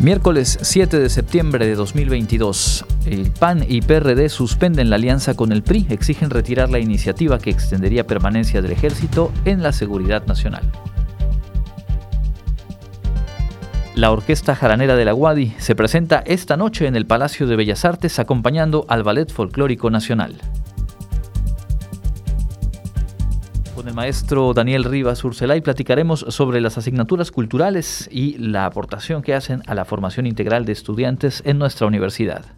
Miércoles 7 de septiembre de 2022. El PAN y PRD suspenden la alianza con el PRI, exigen retirar la iniciativa que extendería permanencia del ejército en la seguridad nacional. La Orquesta Jaranera de la Guadi se presenta esta noche en el Palacio de Bellas Artes acompañando al Ballet Folclórico Nacional. Maestro Daniel Rivas Urcelay platicaremos sobre las asignaturas culturales y la aportación que hacen a la formación integral de estudiantes en nuestra universidad.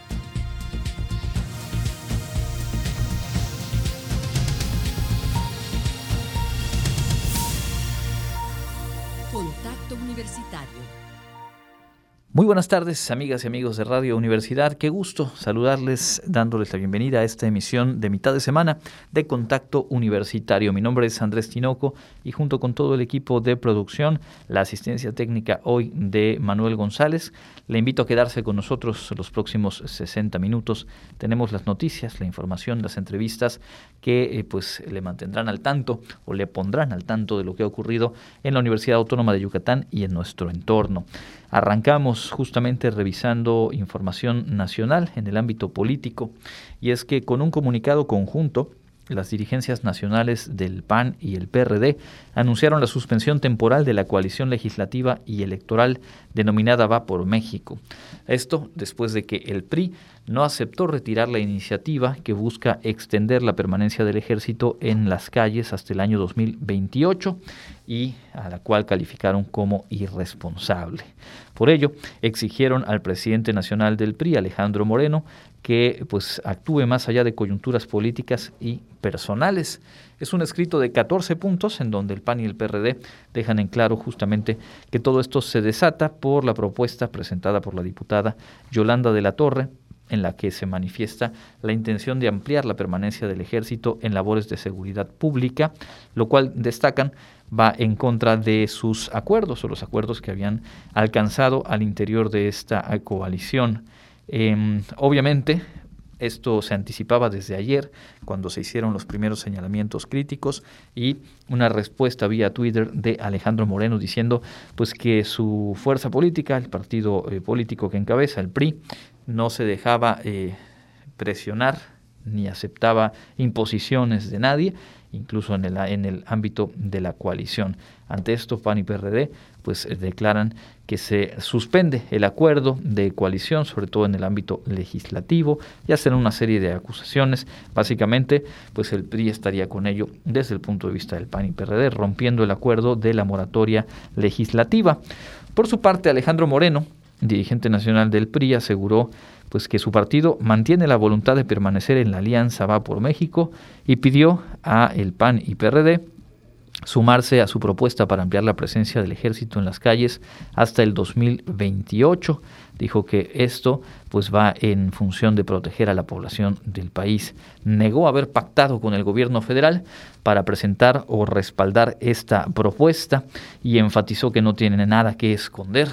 Muy buenas tardes, amigas y amigos de Radio Universidad. Qué gusto saludarles, dándoles la bienvenida a esta emisión de mitad de semana de Contacto Universitario. Mi nombre es Andrés Tinoco y junto con todo el equipo de producción, la asistencia técnica hoy de Manuel González, le invito a quedarse con nosotros los próximos 60 minutos. Tenemos las noticias, la información, las entrevistas que eh, pues le mantendrán al tanto o le pondrán al tanto de lo que ha ocurrido en la Universidad Autónoma de Yucatán y en nuestro entorno. Arrancamos justamente revisando información nacional en el ámbito político y es que con un comunicado conjunto, las dirigencias nacionales del PAN y el PRD anunciaron la suspensión temporal de la coalición legislativa y electoral denominada Va por México. Esto después de que el PRI no aceptó retirar la iniciativa que busca extender la permanencia del ejército en las calles hasta el año 2028 y a la cual calificaron como irresponsable. Por ello, exigieron al presidente nacional del PRI, Alejandro Moreno, que pues actúe más allá de coyunturas políticas y personales. Es un escrito de 14 puntos en donde el PAN y el PRD dejan en claro justamente que todo esto se desata por la propuesta presentada por la diputada Yolanda de la Torre, en la que se manifiesta la intención de ampliar la permanencia del ejército en labores de seguridad pública, lo cual destacan va en contra de sus acuerdos o los acuerdos que habían alcanzado al interior de esta coalición. Em, obviamente, esto se anticipaba desde ayer, cuando se hicieron los primeros señalamientos críticos y una respuesta vía Twitter de Alejandro Moreno diciendo pues que su fuerza política, el partido eh, político que encabeza, el PRI, no se dejaba eh, presionar ni aceptaba imposiciones de nadie, incluso en el, en el ámbito de la coalición. Ante esto, PAN y PRD pues eh, declaran que se suspende el acuerdo de coalición, sobre todo en el ámbito legislativo, y hacen una serie de acusaciones. Básicamente, pues el PRI estaría con ello desde el punto de vista del PAN y PRD, rompiendo el acuerdo de la moratoria legislativa. Por su parte, Alejandro Moreno, dirigente nacional del PRI, aseguró pues que su partido mantiene la voluntad de permanecer en la alianza Va por México y pidió a el PAN y PRD sumarse a su propuesta para ampliar la presencia del ejército en las calles hasta el 2028. Dijo que esto pues va en función de proteger a la población del país. Negó haber pactado con el gobierno federal para presentar o respaldar esta propuesta y enfatizó que no tiene nada que esconder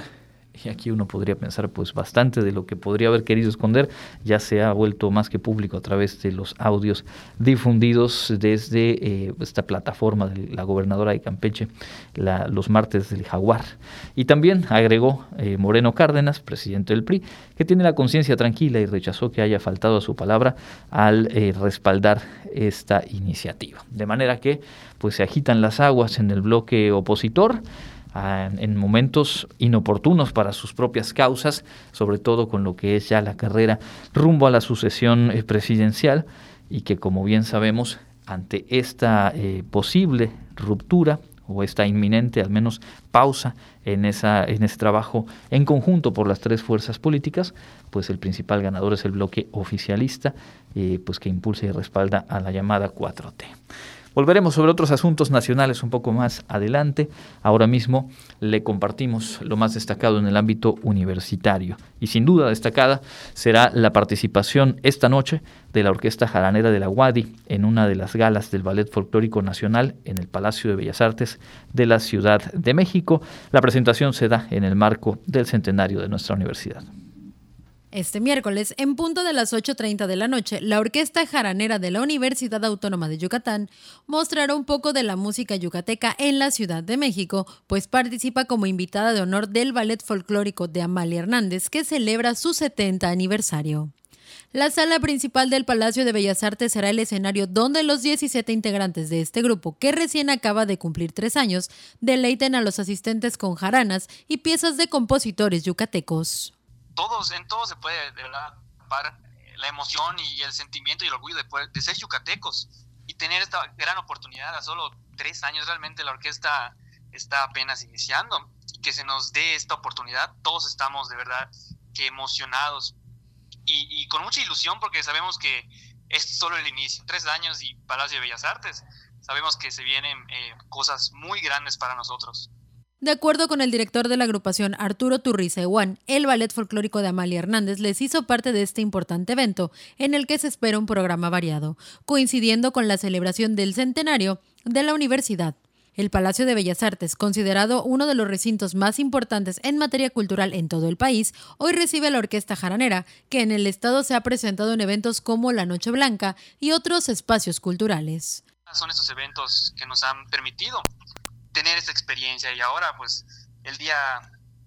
y aquí uno podría pensar pues bastante de lo que podría haber querido esconder. Ya se ha vuelto más que público a través de los audios difundidos desde eh, esta plataforma de la gobernadora de Campeche los martes del jaguar. Y también agregó eh, Moreno Cárdenas presidente del PRI que tiene la conciencia tranquila y rechazó que haya faltado a su palabra al eh, respaldar esta iniciativa. De manera que pues se agitan las aguas en el bloque opositor en momentos inoportunos para sus propias causas, sobre todo con lo que es ya la carrera rumbo a la sucesión eh, presidencial y que como bien sabemos ante esta eh, posible ruptura o esta inminente al menos pausa en, esa, en ese trabajo en conjunto por las tres fuerzas políticas, pues el principal ganador es el bloque oficialista, eh, pues que impulsa y respalda a la llamada 4T. Volveremos sobre otros asuntos nacionales un poco más adelante. Ahora mismo le compartimos lo más destacado en el ámbito universitario. Y sin duda destacada será la participación esta noche de la Orquesta Jaranera de la Wadi en una de las galas del Ballet Folclórico Nacional en el Palacio de Bellas Artes de la Ciudad de México. La presentación se da en el marco del centenario de nuestra universidad. Este miércoles, en punto de las 8.30 de la noche, la Orquesta Jaranera de la Universidad Autónoma de Yucatán mostrará un poco de la música yucateca en la Ciudad de México, pues participa como invitada de honor del Ballet Folclórico de Amalia Hernández, que celebra su 70 aniversario. La sala principal del Palacio de Bellas Artes será el escenario donde los 17 integrantes de este grupo, que recién acaba de cumplir tres años, deleiten a los asistentes con jaranas y piezas de compositores yucatecos todos, en todo se puede de verdad la emoción y el sentimiento y el orgullo de, de ser yucatecos y tener esta gran oportunidad a solo tres años. Realmente la orquesta está apenas iniciando y que se nos dé esta oportunidad. Todos estamos de verdad que emocionados y, con mucha ilusión porque sabemos que es solo el inicio. Tres años y Palacio de Bellas Artes. Sabemos que se vienen eh, cosas muy grandes para nosotros. De acuerdo con el director de la agrupación Arturo Turriza el Ballet Folclórico de Amalia Hernández les hizo parte de este importante evento, en el que se espera un programa variado, coincidiendo con la celebración del centenario de la universidad. El Palacio de Bellas Artes, considerado uno de los recintos más importantes en materia cultural en todo el país, hoy recibe a la Orquesta Jaranera, que en el estado se ha presentado en eventos como la Noche Blanca y otros espacios culturales. Son estos eventos que nos han permitido tener esa experiencia. Y ahora pues el día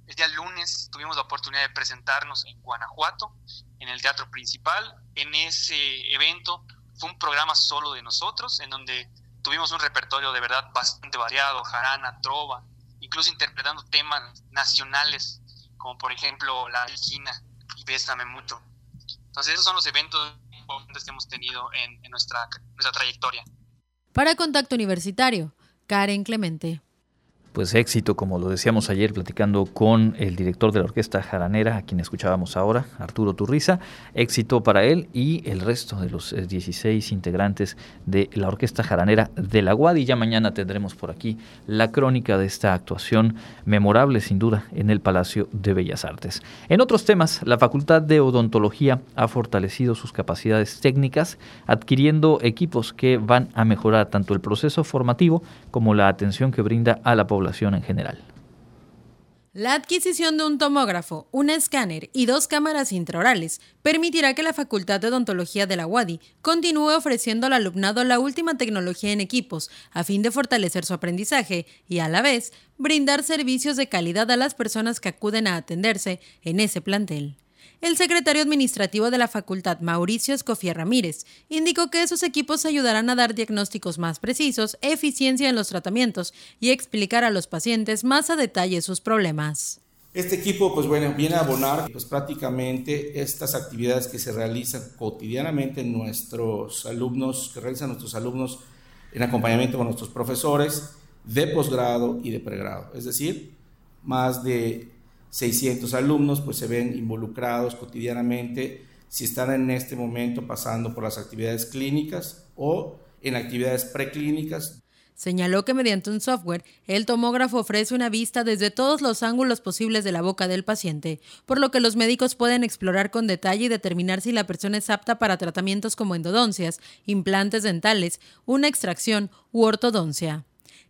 el día lunes tuvimos la oportunidad de presentarnos en Guanajuato en el teatro principal. En ese evento fue un programa solo de nosotros en donde tuvimos un repertorio de verdad bastante variado jarana trova incluso interpretando temas nacionales como por ejemplo la esquina y bésame mucho. Entonces esos son los eventos que hemos tenido en, en nuestra, nuestra trayectoria. Para Contacto Universitario Karen Clemente pues éxito, como lo decíamos ayer platicando con el director de la Orquesta Jaranera, a quien escuchábamos ahora, Arturo Turriza, éxito para él y el resto de los 16 eh, integrantes de la Orquesta Jaranera de la UAD. Y ya mañana tendremos por aquí la crónica de esta actuación memorable, sin duda, en el Palacio de Bellas Artes. En otros temas, la Facultad de Odontología ha fortalecido sus capacidades técnicas, adquiriendo equipos que van a mejorar tanto el proceso formativo como la atención que brinda a la población en general. La adquisición de un tomógrafo, un escáner y dos cámaras intraorales permitirá que la Facultad de Odontología de la UADI continúe ofreciendo al alumnado la última tecnología en equipos a fin de fortalecer su aprendizaje y a la vez brindar servicios de calidad a las personas que acuden a atenderse en ese plantel. El secretario administrativo de la facultad, Mauricio Escofía Ramírez, indicó que esos equipos ayudarán a dar diagnósticos más precisos, eficiencia en los tratamientos y explicar a los pacientes más a detalle sus problemas. Este equipo, pues bueno, viene a abonar pues prácticamente estas actividades que se realizan cotidianamente en nuestros alumnos, que realizan nuestros alumnos en acompañamiento con nuestros profesores de posgrado y de pregrado. Es decir, más de 600 alumnos pues se ven involucrados cotidianamente si están en este momento pasando por las actividades clínicas o en actividades preclínicas. Señaló que mediante un software, el tomógrafo ofrece una vista desde todos los ángulos posibles de la boca del paciente, por lo que los médicos pueden explorar con detalle y determinar si la persona es apta para tratamientos como endodoncias, implantes dentales, una extracción u ortodoncia.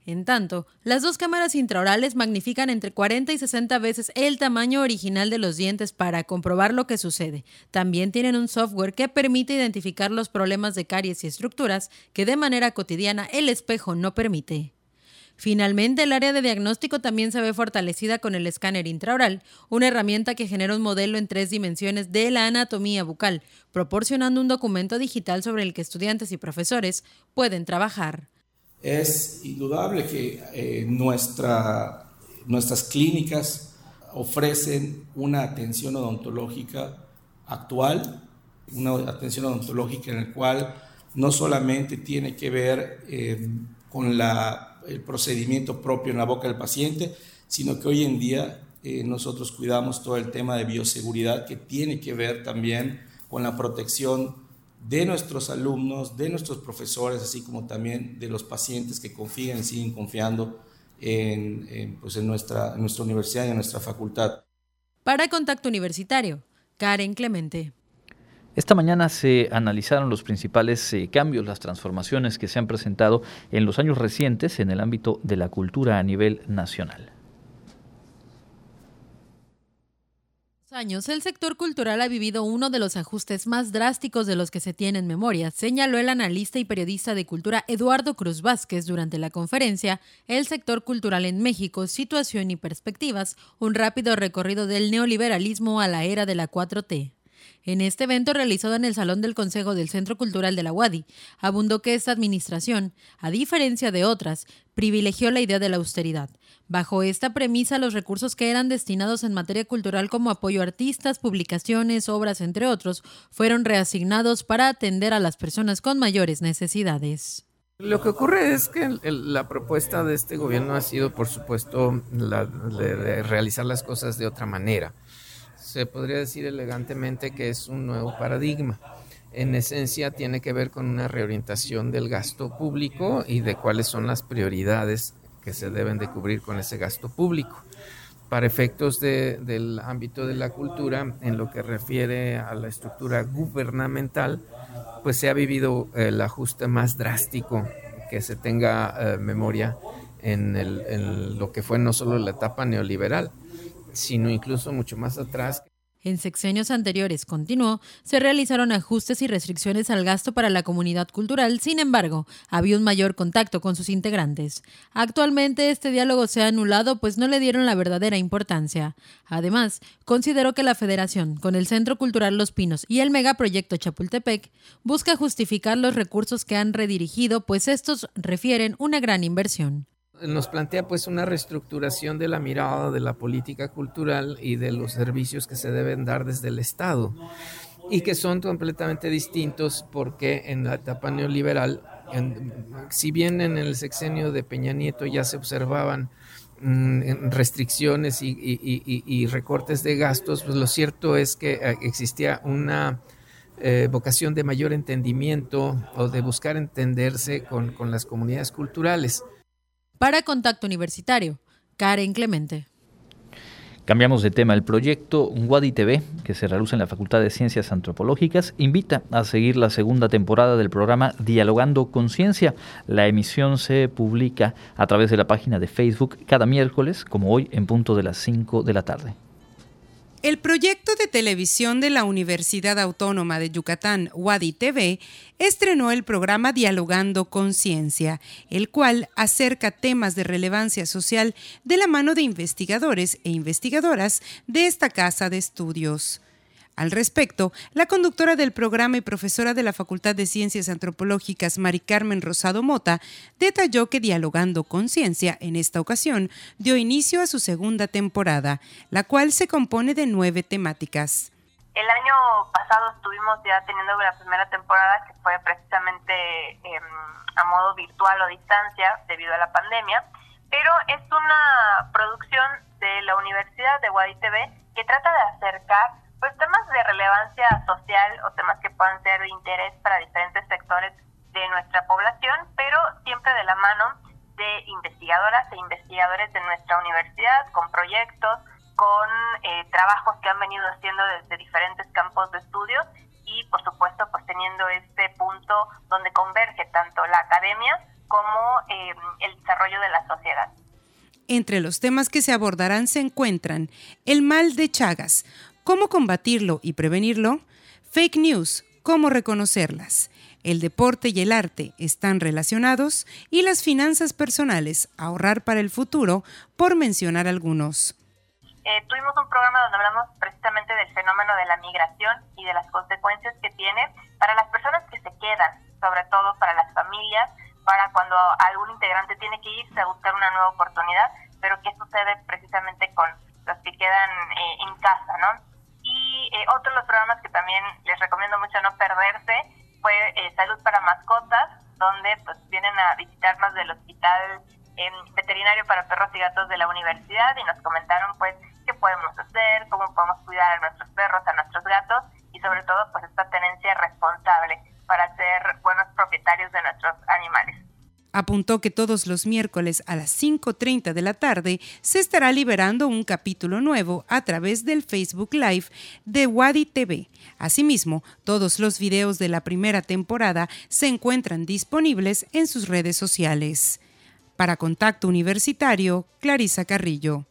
En tanto, las dos cámaras intraorales magnifican entre 40 y 60 veces el tamaño original de los dientes para comprobar lo que sucede. También tienen un software que permite identificar los problemas de caries y estructuras que de manera cotidiana el espejo no permite. Finalmente, el área de diagnóstico también se ve fortalecida con el escáner intraoral, una herramienta que genera un modelo en tres dimensiones de la anatomía bucal, proporcionando un documento digital sobre el que estudiantes y profesores pueden trabajar. Es indudable que eh, nuestra, nuestras clínicas ofrecen una atención odontológica actual, una atención odontológica en la cual no solamente tiene que ver eh, con la, el procedimiento propio en la boca del paciente, sino que hoy en día eh, nosotros cuidamos todo el tema de bioseguridad que tiene que ver también con la protección de nuestros alumnos, de nuestros profesores, así como también de los pacientes que confían y siguen confiando en, pues en, nuestra, en nuestra universidad y en nuestra facultad. Para Contacto Universitario, Karen Clemente. Esta mañana se analizaron los principales eh, cambios, las transformaciones que se han presentado en los años recientes en el ámbito de la cultura a nivel nacional. Años, el sector cultural ha vivido uno de los ajustes más drásticos de los que se tiene en memoria, señaló el analista y periodista de cultura Eduardo Cruz Vázquez durante la conferencia El sector cultural en México, situación y perspectivas, un rápido recorrido del neoliberalismo a la era de la 4T. En este evento realizado en el Salón del Consejo del Centro Cultural de la UADI, abundó que esta administración, a diferencia de otras, privilegió la idea de la austeridad. Bajo esta premisa, los recursos que eran destinados en materia cultural como apoyo a artistas, publicaciones, obras, entre otros, fueron reasignados para atender a las personas con mayores necesidades. Lo que ocurre es que la propuesta de este gobierno ha sido, por supuesto, la de realizar las cosas de otra manera se podría decir elegantemente que es un nuevo paradigma. En esencia tiene que ver con una reorientación del gasto público y de cuáles son las prioridades que se deben de cubrir con ese gasto público. Para efectos del ámbito de la cultura, en lo que refiere a la estructura gubernamental, pues se ha vivido el ajuste más drástico que se tenga eh, memoria en lo que fue no solo la etapa neoliberal, sino incluso mucho más atrás. En sexenios anteriores, continuó, se realizaron ajustes y restricciones al gasto para la comunidad cultural, sin embargo, había un mayor contacto con sus integrantes. Actualmente este diálogo se ha anulado pues no le dieron la verdadera importancia. Además, consideró que la Federación, con el Centro Cultural Los Pinos y el megaproyecto Chapultepec, busca justificar los recursos que han redirigido, pues estos refieren una gran inversión nos plantea pues una reestructuración de la mirada de la política cultural y de los servicios que se deben dar desde el Estado y que son completamente distintos porque en la etapa neoliberal, si bien en el sexenio de Peña Nieto ya se observaban mm, restricciones y, recortes de gastos, pues lo cierto es que eh, existía una eh, vocación de mayor entendimiento o de buscar entenderse con, con las comunidades culturales. Para Contacto Universitario, Karen Clemente. Cambiamos de tema. El proyecto Wadi TV, que se realiza en la Facultad de Ciencias Antropológicas, invita a seguir la segunda temporada del programa Dialogando Conciencia. La emisión se publica a través de la página de Facebook cada miércoles, como hoy, en punto de las 5 de la tarde. El proyecto de televisión de la Universidad Autónoma de Yucatán, Wadi TV, estrenó el programa Dialogando Conciencia, el cual acerca temas de relevancia social de la mano de investigadores e investigadoras de esta casa de estudios. Al respecto, la conductora del programa y profesora de la Facultad de Ciencias Antropológicas, Mari Carmen Rosado Mota, detalló que Dialogando con Ciencia, en esta ocasión, dio inicio a su segunda temporada, la cual se compone de nueve temáticas. El año pasado estuvimos ya teniendo la primera temporada que fue precisamente em, a modo virtual o distancia debido a la pandemia, pero es una producción de la Universidad de TV que trata de acercar pues temas de relevancia social o temas que puedan ser de interés para diferentes sectores de nuestra población, pero siempre de la mano de investigadoras e investigadores de nuestra universidad, con proyectos, con eh, trabajos que han venido haciendo desde diferentes campos de estudio y, por supuesto, pues teniendo este punto donde converge tanto la academia como eh, el desarrollo de la sociedad. Entre los temas que se abordarán se encuentran el mal de Chagas, cómo combatirlo y prevenirlo, fake news, cómo reconocerlas, el deporte y el arte están relacionados y las finanzas personales, ahorrar para el futuro, por mencionar algunos. Eh, tuvimos un programa donde hablamos precisamente del fenómeno de la migración y de las consecuencias que tiene para las personas que se quedan, sobre todo para las familias, para cuando algún integrante tiene que irse a buscar una nueva oportunidad, pero qué sucede precisamente con los que quedan eh, en casa, ¿no? Y eh, otro de los programas que también les recomiendo mucho no perderse fue eh, Salud para Mascotas, donde pues vienen a visitarnos del Hospital em, Veterinario para Perros y Gatos de la Universidad y nos comentaron pues qué podemos hacer, cómo podemos cuidar a nuestros perros, a nuestros gatos y sobre todo pues esta tenencia responsable para ser buenos propietarios de nuestros animales. Apuntó que todos los miércoles a las 5.30 de la tarde se estará liberando un capítulo nuevo a través del Facebook Live de Wadi TV. Asimismo, todos los videos de la primera temporada se encuentran disponibles en sus redes sociales. Para Contacto Universitario, Clarisa Carrillo.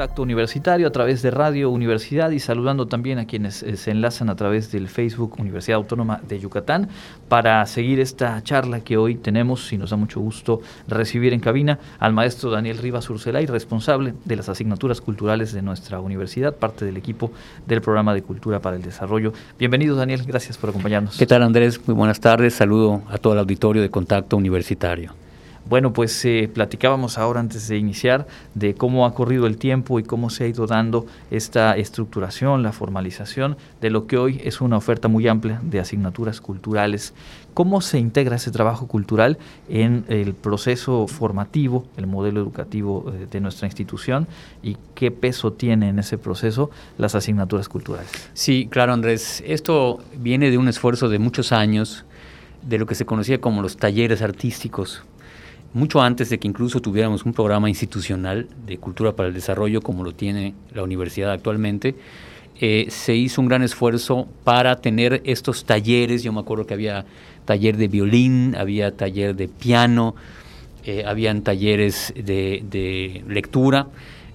Contacto Universitario a través de Radio Universidad y saludando también a quienes eh, se enlazan a través del Facebook Universidad Autónoma de Yucatán para seguir esta charla que hoy tenemos y nos da mucho gusto recibir en cabina al maestro Daniel Rivas Urcelay, responsable de las asignaturas culturales de nuestra universidad, parte del equipo del programa de Cultura para el Desarrollo. Bienvenido Daniel, gracias por acompañarnos. ¿Qué tal Andrés? Muy buenas tardes, saludo a todo el auditorio de Contacto Universitario. Bueno, pues eh, platicábamos ahora antes de iniciar de cómo ha corrido el tiempo y cómo se ha ido dando esta estructuración, la formalización de lo que hoy es una oferta muy amplia de asignaturas culturales. ¿Cómo se integra ese trabajo cultural en el proceso formativo, el modelo educativo eh, de nuestra institución y qué peso tiene en ese proceso las asignaturas culturales? Sí, claro Andrés, esto viene de un esfuerzo de muchos años de lo que se conocía como los talleres artísticos mucho antes de que incluso tuviéramos un programa institucional de cultura para el desarrollo como lo tiene la universidad actualmente, eh, se hizo un gran esfuerzo para tener estos talleres. Yo me acuerdo que había taller de violín, había taller de piano, eh, habían talleres de, lectura,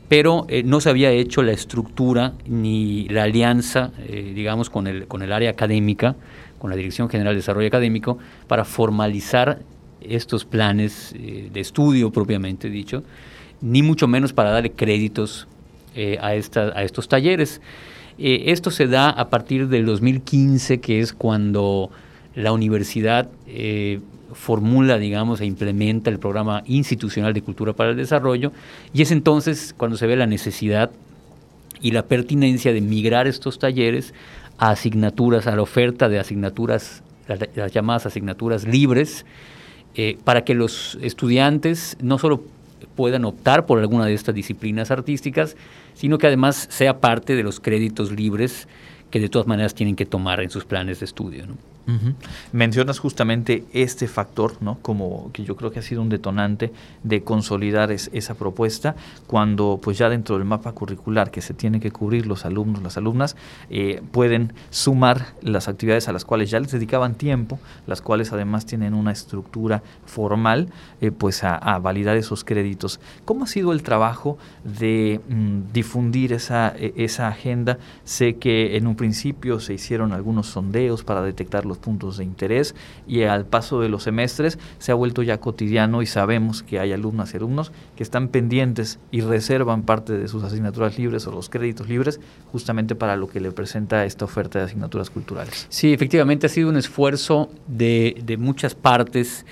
pero eh, no se había hecho la estructura ni la alianza, digamos, con el, con el área académica, con la Dirección General de Desarrollo Académico, para formalizar estos planes eh, de estudio propiamente dicho, ni mucho menos para darle créditos eh, a, a estos talleres. Eh, esto se da a partir del 2015, que es cuando la universidad formula, digamos, e implementa el programa institucional de cultura para el desarrollo, y es entonces cuando se ve la necesidad y la pertinencia de migrar estos talleres a asignaturas, a la oferta de asignaturas, las llamadas asignaturas libres, eh, para que los estudiantes no solo puedan optar por alguna de estas disciplinas artísticas, sino que además sea parte de los créditos libres que de todas maneras tienen que tomar en sus planes de estudio. Mencionas justamente este factor, ¿no? Como que yo creo que ha sido un detonante de consolidar esa propuesta, cuando pues ya dentro del mapa curricular que se tiene que cubrir los alumnos, las alumnas, eh, pueden sumar las actividades a las cuales ya les dedicaban tiempo, las cuales además tienen una estructura formal, eh, pues a, validar esos créditos. ¿Cómo ha sido el trabajo de mm, difundir e, esa agenda? Sé que en un principio se hicieron algunos sondeos para detectar los puntos de interés y al paso de los semestres se ha vuelto ya cotidiano y sabemos que hay alumnas y alumnos que están pendientes y reservan parte de sus asignaturas libres o los créditos libres justamente para lo que le presenta esta oferta de asignaturas culturales. Sí, efectivamente ha sido un esfuerzo de, de muchas partes,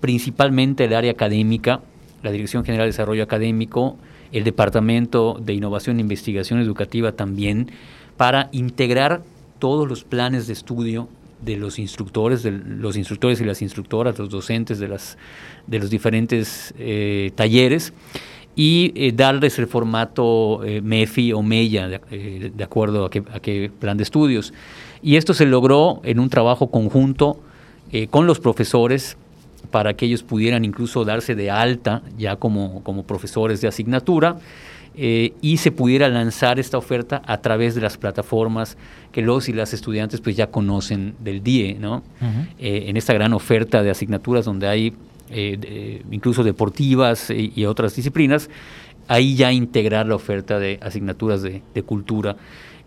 principalmente el área académica, la Dirección General de Desarrollo Académico, el Departamento de Innovación e Investigación Educativa también, para integrar todos los planes de estudio de los instructores, de los instructores y las instructoras, los docentes de, las, de los diferentes eh, talleres y eh, darles el formato eh, MEFI o MEIA, de, acuerdo a qué, a qué, plan de estudios. Y esto se logró en un trabajo conjunto con los profesores para que ellos pudieran incluso darse de alta ya como, como profesores de asignatura eh, y se pudiera lanzar esta oferta a través de las plataformas que los y las estudiantes pues ya conocen del DIE, ¿no? Eh, en esta gran oferta de asignaturas donde hay eh, incluso deportivas y, otras disciplinas, ahí ya integrar la oferta de asignaturas de, cultura.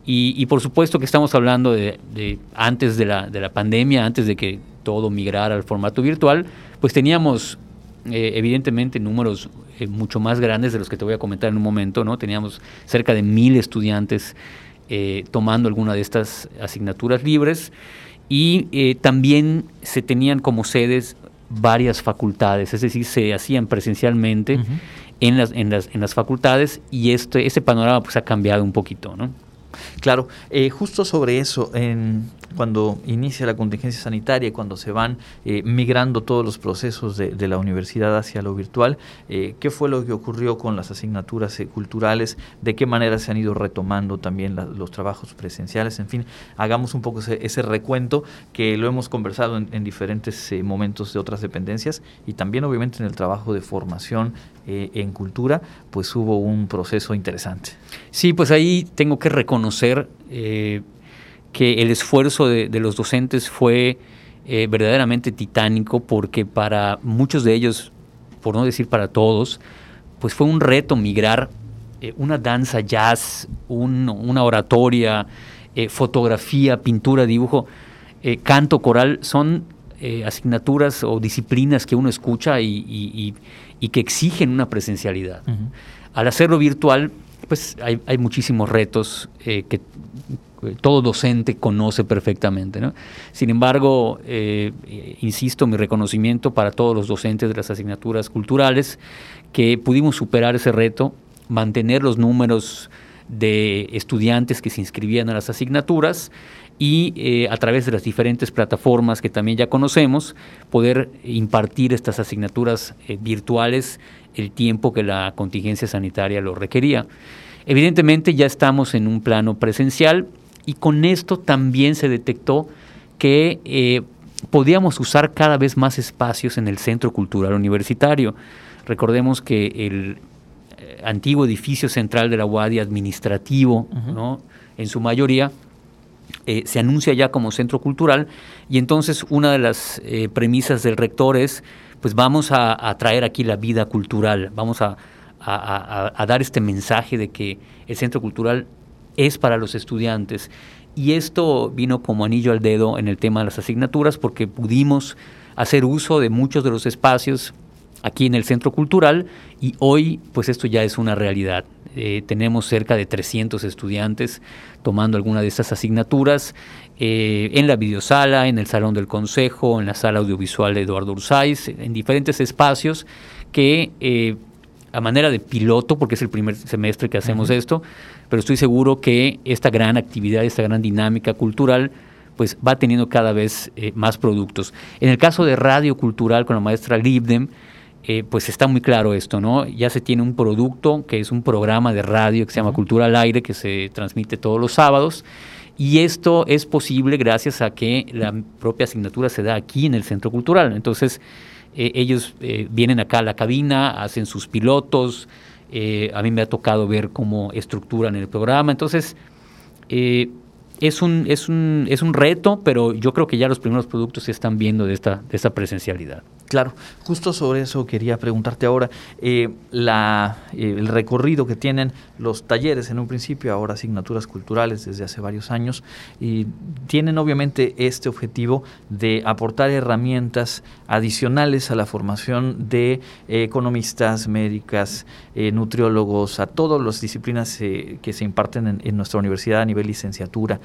Y, por supuesto que estamos hablando de, de antes de la, de la pandemia, antes de que todo migrara al formato virtual, pues teníamos eh, evidentemente números eh, mucho más grandes de los que te voy a comentar en un momento, ¿no? Teníamos cerca de mil estudiantes eh, tomando alguna de estas asignaturas libres y también se tenían como sedes varias facultades, es decir, se hacían presencialmente en, las, en, las, en las facultades y este, ese panorama pues ha cambiado un poquito, ¿no? Claro, justo sobre eso, en cuando inicia la contingencia sanitaria, cuando se van eh, migrando todos los procesos de, la universidad hacia lo virtual, eh, ¿qué fue lo que ocurrió con las asignaturas eh, culturales? ¿De qué manera se han ido retomando también los trabajos presenciales? En fin, hagamos un poco ese, recuento que lo hemos conversado en, diferentes momentos de otras dependencias y también obviamente en el trabajo de formación en cultura, pues hubo un proceso interesante. Sí, pues ahí tengo que reconocer que el esfuerzo de, los docentes fue eh, verdaderamente titánico porque para muchos de ellos, por no decir para todos, pues fue un reto migrar eh, una danza jazz, una oratoria, eh, fotografía, pintura, dibujo, canto, coral, son asignaturas o disciplinas que uno escucha y, que exigen una presencialidad. Al hacerlo virtual, pues hay, hay muchísimos retos que todo docente conoce perfectamente. Sin embargo, eh, insisto, mi reconocimiento para todos los docentes de las asignaturas culturales, que pudimos superar ese reto, mantener los números de estudiantes que se inscribían a las asignaturas y eh, a través de las diferentes plataformas que también ya conocemos, poder impartir estas asignaturas eh, virtuales el tiempo que la contingencia sanitaria lo requería. Evidentemente ya estamos en un plano presencial, y con esto también se detectó que eh, podíamos usar cada vez más espacios en el Centro Cultural Universitario. Recordemos que el eh, antiguo edificio central de la UADI administrativo, en su mayoría, eh, se anuncia ya como centro cultural y entonces una de las premisas del rector es, pues vamos a, traer aquí la vida cultural, vamos a, a, dar este mensaje de que el centro cultural es para los estudiantes. Y esto vino como anillo al dedo en el tema de las asignaturas porque pudimos hacer uso de muchos de los espacios aquí en el Centro Cultural y hoy pues esto ya es una realidad. Eh, tenemos cerca de 300 estudiantes tomando alguna de estas asignaturas eh, en la videosala, en el Salón del Consejo, en la sala audiovisual de Eduardo Ursáiz, en diferentes espacios que eh, a manera de piloto, porque es el primer semestre que hacemos esto, pero estoy seguro que esta gran actividad, esta gran dinámica cultural, pues va teniendo cada vez eh, más productos. En el caso de Radio Cultural con la maestra Libdem, eh, pues está muy claro esto, ¿no? Ya se tiene un producto que es un programa de radio que se llama Cultura al Aire, que se transmite todos los sábados, y esto es posible gracias a que la propia asignatura se da aquí en el Centro Cultural. Entonces, eh, ellos eh, vienen acá a la cabina, hacen sus pilotos, eh, a mí me ha tocado ver cómo estructuran el programa, entonces es un, es, un, es un reto, pero yo creo que ya los primeros productos se están viendo de esta, de esta presencialidad. Claro, justo sobre eso quería preguntarte ahora. Eh, la, eh, el recorrido que tienen los talleres en un principio, ahora asignaturas culturales desde hace varios años, y tienen obviamente este objetivo de aportar herramientas adicionales a la formación de economistas, médicas, eh, nutriólogos, a todas las disciplinas que se imparten en nuestra universidad a nivel licenciatura.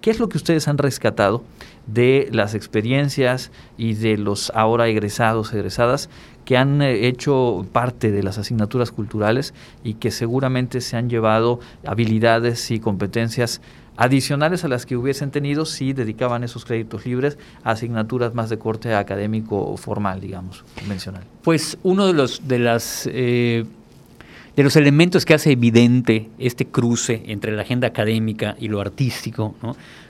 ¿Qué es lo que ustedes han rescatado de las experiencias y de los ahora egresados, egresadas, que han eh, hecho parte de las asignaturas culturales y que seguramente se han llevado habilidades y competencias adicionales a las que hubiesen tenido si dedicaban esos créditos libres a asignaturas más de corte académico formal, digamos, convencional? Pues uno de los de las eh, de los elementos que hace evidente este cruce entre la agenda académica y lo artístico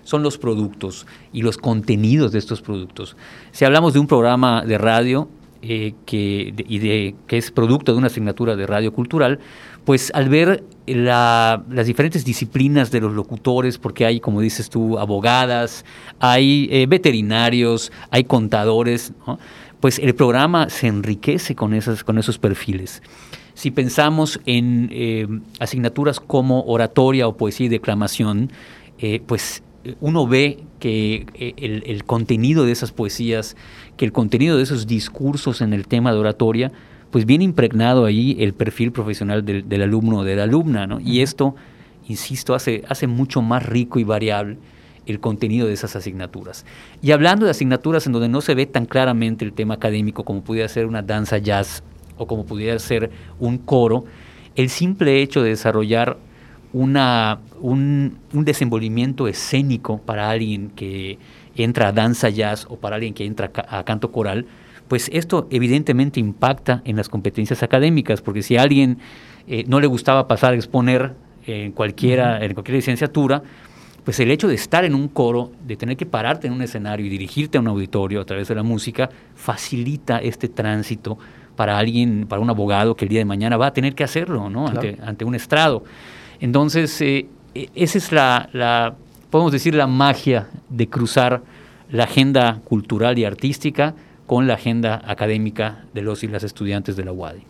son los productos y los contenidos de estos productos. Si hablamos de un programa de radio eh, que, y de, que es producto de una asignatura de radio cultural, pues al ver las diferentes disciplinas de los locutores, porque hay, como dices tú, abogadas, hay eh, veterinarios, hay contadores, pues el programa se enriquece con, esas, con esos perfiles. Si pensamos en eh, asignaturas como oratoria o poesía y declamación, eh, pues eh, uno ve que el, contenido de esas poesías, que el contenido de esos discursos en el tema de oratoria, pues viene impregnado ahí el perfil profesional del, alumno o de la alumna, ¿no? Y esto, insisto, hace, hace mucho más rico y variable el contenido de esas asignaturas. Y hablando de asignaturas en donde no se ve tan claramente el tema académico como pudiera ser una danza jazz o como pudiera ser un coro, el simple hecho de desarrollar una, un, desenvolvimiento escénico para alguien que entra a danza jazz o para alguien que entra a canto coral, pues esto evidentemente impacta en las competencias académicas, porque si a alguien eh, no le gustaba pasar a exponer en cualquiera, en cualquier licenciatura, pues el hecho de estar en un coro, de tener que pararte en un escenario y dirigirte a un auditorio a través de la música, facilita este tránsito para alguien, para un abogado que el día de mañana va a tener que hacerlo, ¿no? Ante, un estrado. Entonces, eh, e, esa es la, la, podemos decir, la magia de cruzar la agenda cultural y artística con la agenda académica de los y las estudiantes de la UADI.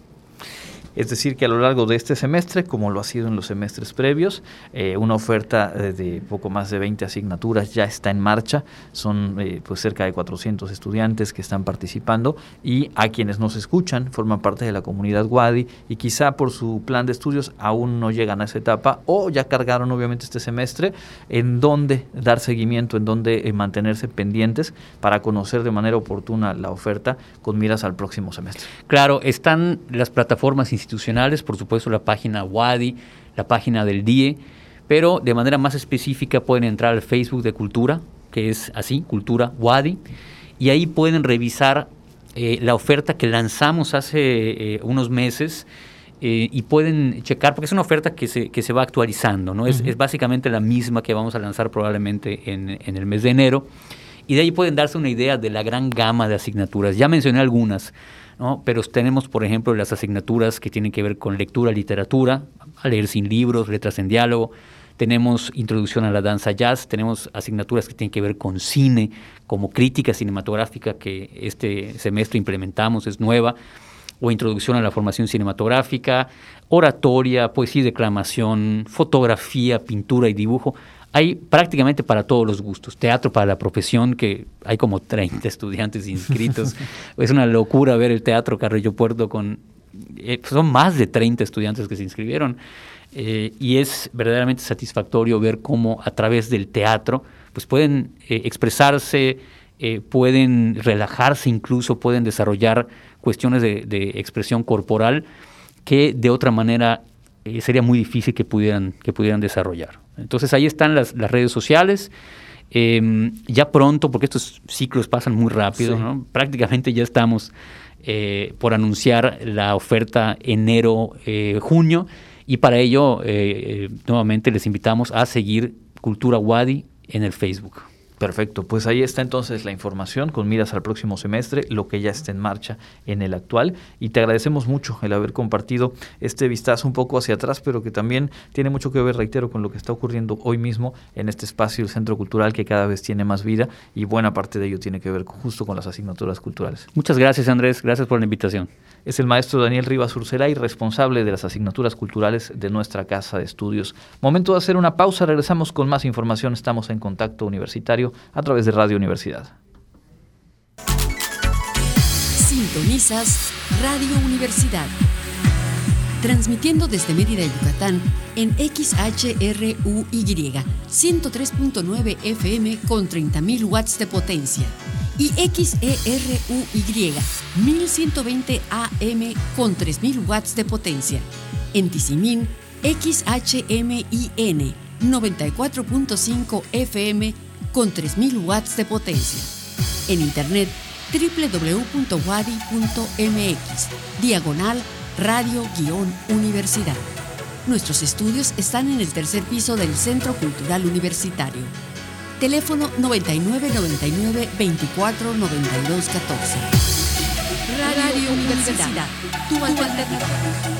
Es decir, que a lo largo de este semestre, como lo ha sido en los semestres previos, eh, una oferta eh, de poco más de 20 asignaturas ya está en marcha. Son eh, pues cerca de 400 estudiantes que están participando y a quienes nos escuchan forman parte de la comunidad Wadi y quizá por su plan de estudios aún no llegan a esa etapa o ya cargaron obviamente este semestre en dónde dar seguimiento, en dónde mantenerse pendientes para conocer de manera oportuna la oferta con miras al próximo semestre. Claro, están las plataformas institucionales, por supuesto la página WADI, la página del DIE, pero de manera más específica pueden entrar al Facebook de Cultura, que es así, Cultura WADI, y ahí pueden revisar eh, la oferta que lanzamos hace eh, unos meses eh, y pueden checar, porque es una oferta que se, que se va actualizando, ¿no? es, es, básicamente la misma que vamos a lanzar probablemente en, en el mes de enero, y de ahí pueden darse una idea de la gran gama de asignaturas. Ya mencioné algunas, pero tenemos, por ejemplo, las asignaturas que tienen que ver con lectura, literatura, leer sin libros, letras en diálogo, tenemos introducción a la danza jazz, tenemos asignaturas que tienen que ver con cine, como crítica cinematográfica que este semestre implementamos, es nueva, o introducción a la formación cinematográfica, oratoria, poesía y declamación, fotografía, pintura y dibujo hay prácticamente para todos los gustos. Teatro para la profesión, que hay como 30 estudiantes inscritos. es una locura ver el Teatro Carrillo Puerto con... Eh, son más de 30 estudiantes que se inscribieron. Eh, y es verdaderamente satisfactorio ver cómo a través del teatro pues pueden eh, expresarse, pueden relajarse incluso, pueden desarrollar cuestiones de, de expresión corporal que de otra manera sería muy difícil que pudieran, que pudieran desarrollar. Entonces ahí están las, redes sociales. Em, ya pronto, porque estos ciclos pasan muy rápido, prácticamente ya estamos eh, por anunciar la oferta enero-junio eh, y para ello eh, nuevamente les invitamos a seguir Cultura Wadi en el Facebook. Perfecto, pues ahí está entonces la información con miras al próximo semestre, lo que ya está en marcha en el actual y te agradecemos mucho el haber compartido este vistazo un poco hacia atrás, pero que también tiene mucho que ver, reitero, con lo que está ocurriendo hoy mismo en este espacio, el Centro Cultural, que cada vez tiene más vida y buena parte de ello tiene que ver justo con las asignaturas culturales. Muchas gracias Andrés, gracias por la invitación. Es el maestro Daniel Rivas y responsable de las asignaturas culturales de nuestra casa de estudios. Momento de hacer una pausa, regresamos con más información, estamos en contacto universitario a través de Radio Universidad. Sintonizas Radio Universidad. Transmitiendo desde Mérida, Yucatán, en XHRUY 103.9 FM con 30.000 watts de potencia y XERUY 1120 AM con 3.000 watts de potencia. En Tizimín, XHMIN 94.5 FM con 3000 watts de potencia. En internet www.wadi.mx, diagonal radio-universidad. Nuestros estudios están en el tercer piso del Centro Cultural Universitario. Teléfono 9999 24 92 14. Radio, Universidad, tu alternativa.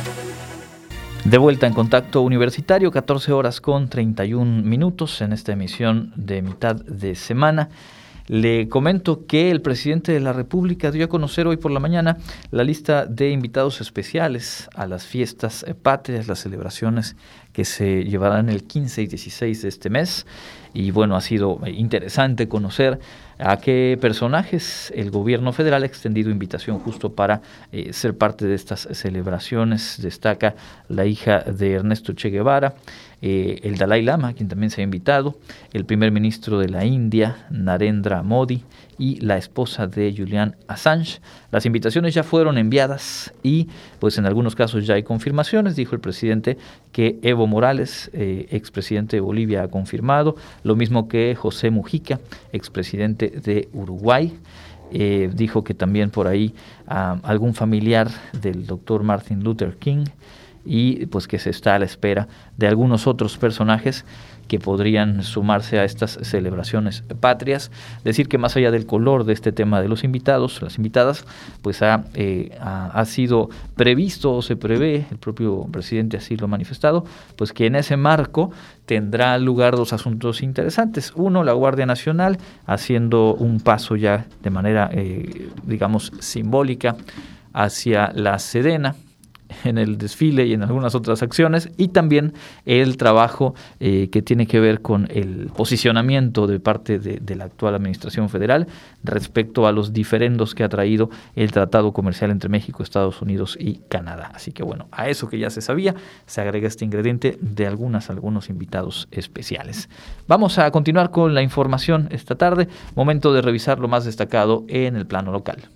De vuelta en contacto universitario, 14 horas con 31 minutos en esta emisión de mitad de semana. Le comento que el presidente de la República dio a conocer hoy por la mañana la lista de invitados especiales a las fiestas patrias, las celebraciones que se llevarán el 15 y 16 de este mes. Y bueno, ha sido interesante conocer a qué personajes el gobierno federal ha extendido invitación justo para eh, ser parte de estas celebraciones. Destaca la hija de Ernesto Che Guevara, eh, el Dalai Lama, quien también se ha invitado, el primer ministro de la India, Narendra Modi, y la esposa de Julian Assange. Las invitaciones ya fueron enviadas y pues en algunos casos ya hay confirmaciones, dijo el presidente que Evo Morales, eh, expresidente de Bolivia, ha confirmado, lo mismo que José Mujica, expresidente de Uruguay. Eh, dijo que también por ahí algún familiar del doctor Martin Luther King y pues que se está a la espera de algunos otros personajes que podrían sumarse a estas celebraciones patrias. Decir que más allá del color de este tema de los invitados, las invitadas, pues ha, eh, ha, sido previsto o se prevé, el propio presidente así lo ha manifestado, pues que en ese marco tendrá lugar dos asuntos interesantes. Uno, la Guardia Nacional haciendo un paso ya de manera, eh, digamos, simbólica hacia la Sedena, en el desfile y en algunas otras acciones, y también el trabajo eh, que tiene que ver con el posicionamiento de parte de, la actual Administración Federal respecto a los diferendos que ha traído el Tratado Comercial entre México, Estados Unidos y Canadá. Así que bueno, a eso que ya se sabía, se agrega este ingrediente de algunas, algunos invitados especiales. Vamos a continuar con la información esta tarde, momento de revisar lo más destacado en el plano local.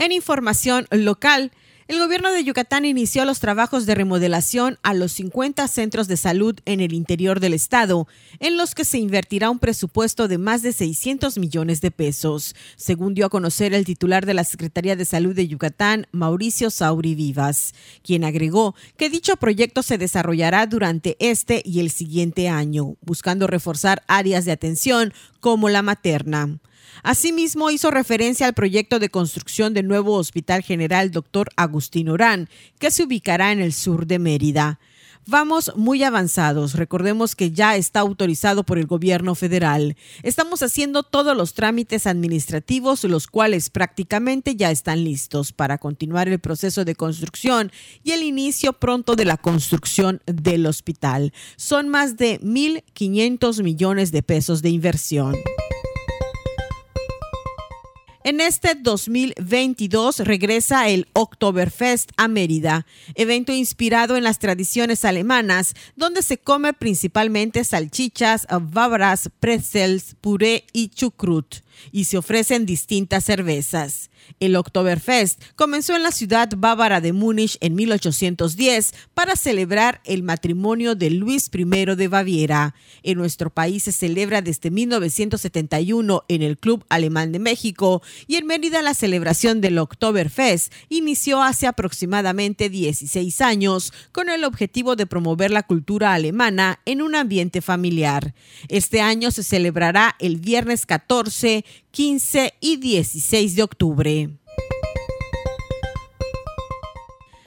En información local, el gobierno de Yucatán inició los trabajos de remodelación a los 50 centros de salud en el interior del estado, en los que se invertirá un presupuesto de más de 600 millones de pesos, según dio a conocer el titular de la Secretaría de Salud de Yucatán, Mauricio Sauri Vivas, quien agregó que dicho proyecto se desarrollará durante este y el siguiente año, buscando reforzar áreas de atención como la materna. Asimismo, hizo referencia al proyecto de construcción del nuevo Hospital General Dr. Agustín Orán, que se ubicará en el sur de Mérida. Vamos muy avanzados. Recordemos que ya está autorizado por el gobierno federal. Estamos haciendo todos los trámites administrativos, los cuales prácticamente ya están listos para continuar el proceso de construcción y el inicio pronto de la construcción del hospital. Son más de 1.500 millones de pesos de inversión. En este 2022 regresa el Oktoberfest a Mérida, evento inspirado en las tradiciones alemanas, donde se come principalmente salchichas, bávaras, pretzels, puré y chucrut y se ofrecen distintas cervezas. El Oktoberfest comenzó en la ciudad bávara de Múnich en 1810 para celebrar el matrimonio de Luis I de Baviera. En nuestro país se celebra desde 1971 en el Club Alemán de México y en Mérida la celebración del Oktoberfest inició hace aproximadamente 16 años con el objetivo de promover la cultura alemana en un ambiente familiar. Este año se celebrará el viernes 14 15 y 16 de octubre.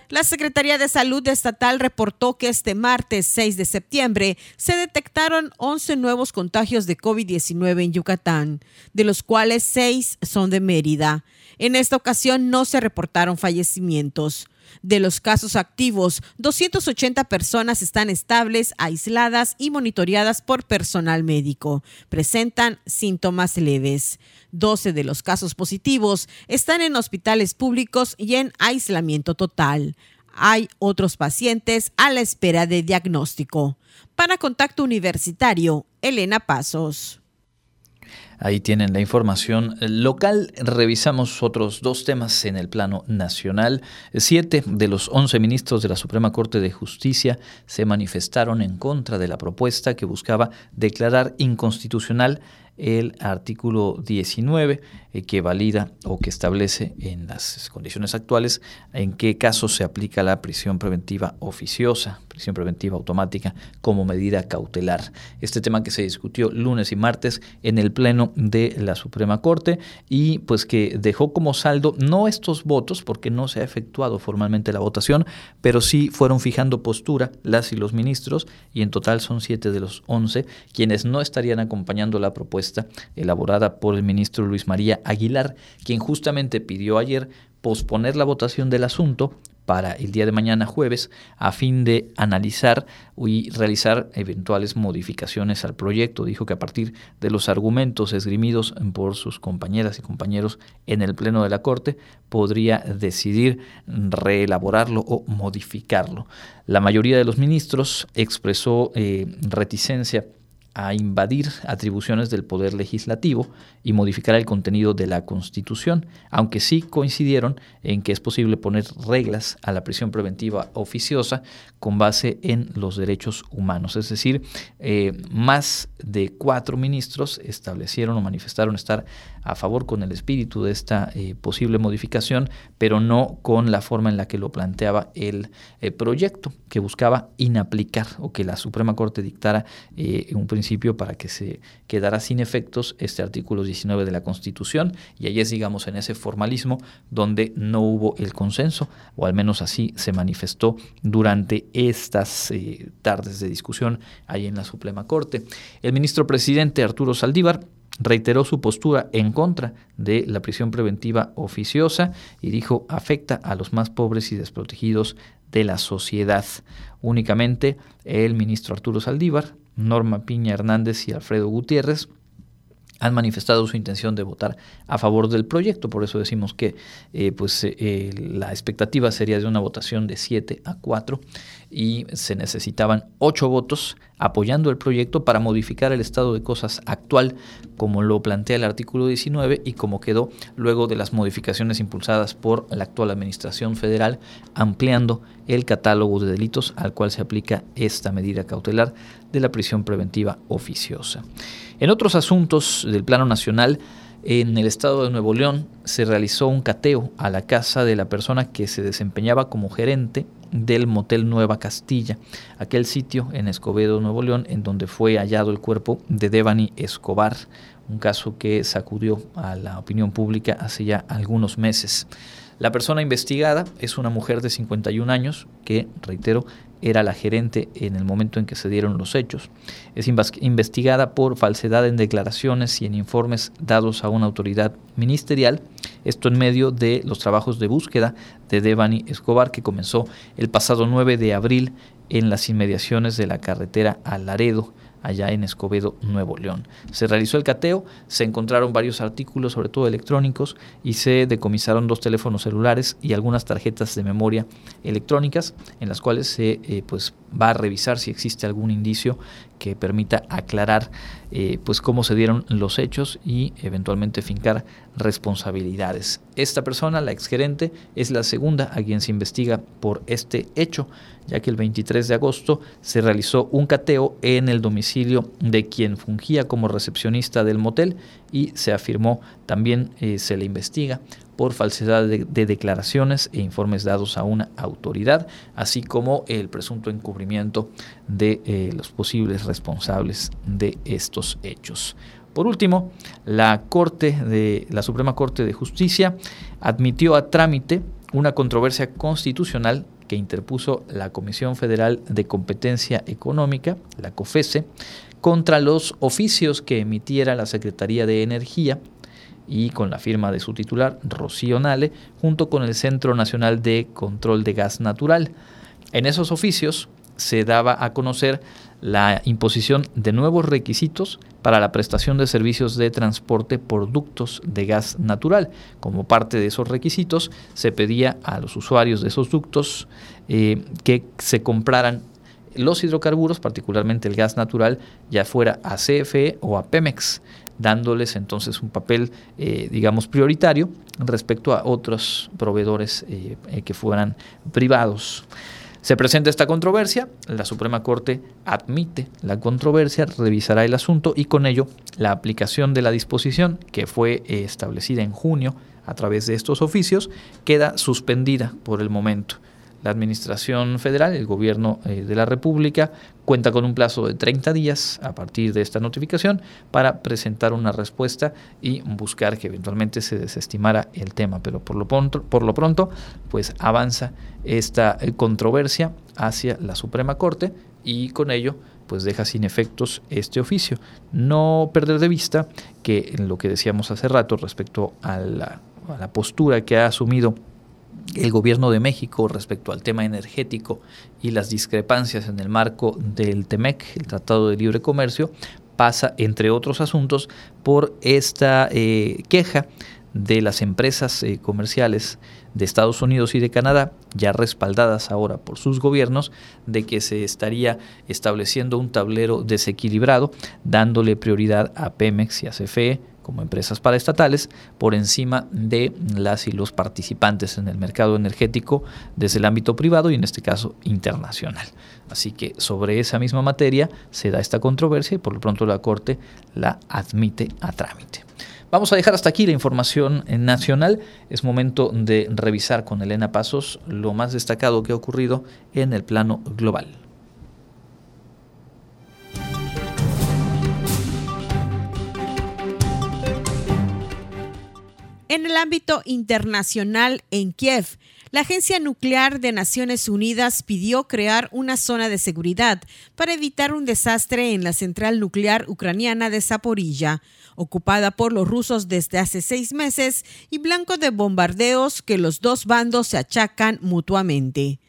La Secretaría de Salud Estatal reportó que este martes 6 de septiembre se detectaron 11 nuevos contagios de COVID-19 en Yucatán, de los cuales 6 son de Mérida. En esta ocasión no se reportaron fallecimientos. De los casos activos, 280 personas están estables, aisladas y monitoreadas por personal médico. Presentan síntomas leves. 12 de los casos positivos están en hospitales públicos y en aislamiento total. Hay otros pacientes a la espera de diagnóstico. Para Contacto Universitario, Elena Pasos. Ahí tienen la información local. Revisamos otros dos temas en el plano nacional. Siete de los once ministros de la Suprema Corte de Justicia se manifestaron en contra de la propuesta que buscaba declarar inconstitucional el artículo 19 eh, que valida o que establece en las condiciones actuales en qué casos se aplica la prisión preventiva oficiosa, prisión preventiva automática como medida cautelar. Este tema que se discutió lunes y martes en el Pleno de la Suprema Corte y pues que dejó como saldo no estos votos porque no se ha efectuado formalmente la votación, pero sí fueron fijando postura las y los ministros y en total son siete de los once quienes no estarían acompañando la propuesta elaborada por el ministro Luis María Aguilar, quien justamente pidió ayer posponer la votación del asunto para el día de mañana jueves a fin de analizar y realizar eventuales modificaciones al proyecto. Dijo que a partir de los argumentos esgrimidos por sus compañeras y compañeros en el Pleno de la Corte podría decidir reelaborarlo o modificarlo. La mayoría de los ministros expresó eh, reticencia a invadir atribuciones del Poder Legislativo y modificar el contenido de la Constitución, aunque sí coincidieron en que es posible poner reglas a la prisión preventiva oficiosa con base en los derechos humanos. Es decir, eh, más de cuatro ministros establecieron o manifestaron estar a favor con el espíritu de esta eh, posible modificación, pero no con la forma en la que lo planteaba el eh, proyecto, que buscaba inaplicar o que la Suprema Corte dictara un principio para que se quedara sin efectos este artículo 19 de la Constitución, y ahí es, digamos, en ese formalismo donde no hubo el consenso, o al menos así se manifestó durante estas eh, tardes de discusión ahí en la Suprema Corte. El ministro presidente Arturo Saldívar reiteró su postura en contra de la prisión preventiva oficiosa y dijo afecta a los más pobres y desprotegidos de la sociedad. Únicamente el ministro Arturo Saldívar, Norma Piña Hernández y Alfredo Gutiérrez han manifestado su intención de votar a favor del proyecto. Por eso decimos que eh, pues, eh, la expectativa sería de una votación de 7 a 4 y se necesitaban 8 votos apoyando el proyecto para modificar el estado de cosas actual como lo plantea el artículo 19 y como quedó luego de las modificaciones impulsadas por la actual Administración Federal ampliando el catálogo de delitos al cual se aplica esta medida cautelar de la prisión preventiva oficiosa. En otros asuntos del plano nacional, en el estado de Nuevo León se realizó un cateo a la casa de la persona que se desempeñaba como gerente del motel Nueva Castilla, aquel sitio en Escobedo, Nuevo León, en donde fue hallado el cuerpo de Devani Escobar, un caso que sacudió a la opinión pública hace ya algunos meses. La persona investigada es una mujer de 51 años que, reitero, era la gerente en el momento en que se dieron los hechos. Es investigada por falsedad en declaraciones y en informes dados a una autoridad ministerial, esto en medio de los trabajos de búsqueda de Devani Escobar que comenzó el pasado 9 de abril en las inmediaciones de la carretera a Laredo, allá en Escobedo, Nuevo León. Se realizó el cateo, se encontraron varios artículos, sobre todo electrónicos, y se decomisaron dos teléfonos celulares y algunas tarjetas de memoria electrónicas, en las cuales se eh, pues, va a revisar si existe algún indicio que permita aclarar eh, pues cómo se dieron los hechos y eventualmente fincar responsabilidades. Esta persona, la exgerente, es la segunda a quien se investiga por este hecho, ya que el 23 de agosto se realizó un cateo en el domicilio de quien fungía como recepcionista del motel y se afirmó también eh, se le investiga por falsedad de, declaraciones e informes dados a una autoridad, así como el presunto encubrimiento de eh, los posibles responsables de estos hechos. Por último, la Corte de la Suprema Corte de Justicia admitió a trámite una controversia constitucional que interpuso la Comisión Federal de Competencia Económica, la COFESE, contra los oficios que emitiera la Secretaría de Energía y con la firma de su titular, Rocío Nale, junto con el Centro Nacional de Control de Gas Natural. En esos oficios se daba a conocer la imposición de nuevos requisitos para la prestación de servicios de transporte por ductos de gas natural. Como parte de esos requisitos, se pedía a los usuarios de esos ductos eh, que se compraran los hidrocarburos, particularmente el gas natural, ya fuera a CFE o a Pemex dándoles entonces un papel, eh, digamos, prioritario respecto a otros proveedores eh, eh, que fueran privados. Se presenta esta controversia, la Suprema Corte admite la controversia, revisará el asunto y con ello la aplicación de la disposición que fue establecida en junio a través de estos oficios queda suspendida por el momento. La Administración Federal, el Gobierno eh, de la República, cuenta con un plazo de 30 días a partir de esta notificación para presentar una respuesta y buscar que eventualmente se desestimara el tema. Pero por lo pronto, por lo pronto pues avanza esta eh, controversia hacia la Suprema Corte y con ello pues deja sin efectos este oficio. No perder de vista que en lo que decíamos hace rato respecto a la, a la postura que ha asumido el gobierno de México respecto al tema energético y las discrepancias en el marco del TEMEC, el Tratado de Libre Comercio, pasa, entre otros asuntos, por esta eh, queja de las empresas eh, comerciales de Estados Unidos y de Canadá, ya respaldadas ahora por sus gobiernos, de que se estaría estableciendo un tablero desequilibrado, dándole prioridad a Pemex y a CFE como empresas paraestatales por encima de las y los participantes en el mercado energético desde el ámbito privado y en este caso internacional. Así que sobre esa misma materia se da esta controversia y por lo pronto la Corte la admite a trámite. Vamos a dejar hasta aquí la información nacional. Es momento de revisar con Elena Pasos lo más destacado que ha ocurrido en el plano global. En el ámbito internacional, en Kiev, la Agencia Nuclear de Naciones Unidas pidió crear una zona de seguridad para evitar un desastre en la central nuclear ucraniana de Zaporilla, ocupada por los rusos desde hace seis meses y blanco de bombardeos que los dos bandos se achacan mutuamente.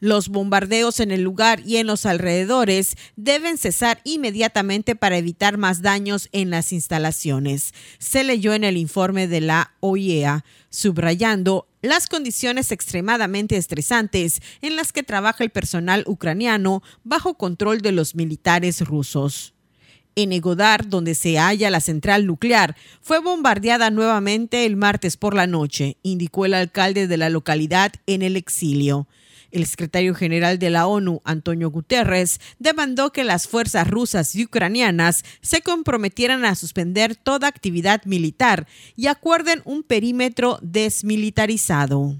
Los bombardeos en el lugar y en los alrededores deben cesar inmediatamente para evitar más daños en las instalaciones, se leyó en el informe de la OIEA, subrayando las condiciones extremadamente estresantes en las que trabaja el personal ucraniano bajo control de los militares rusos. En Egodar, donde se halla la central nuclear, fue bombardeada nuevamente el martes por la noche, indicó el alcalde de la localidad en el exilio. El secretario general de la ONU, Antonio Guterres, demandó que las fuerzas rusas y ucranianas se comprometieran a suspender toda actividad militar y acuerden un perímetro desmilitarizado.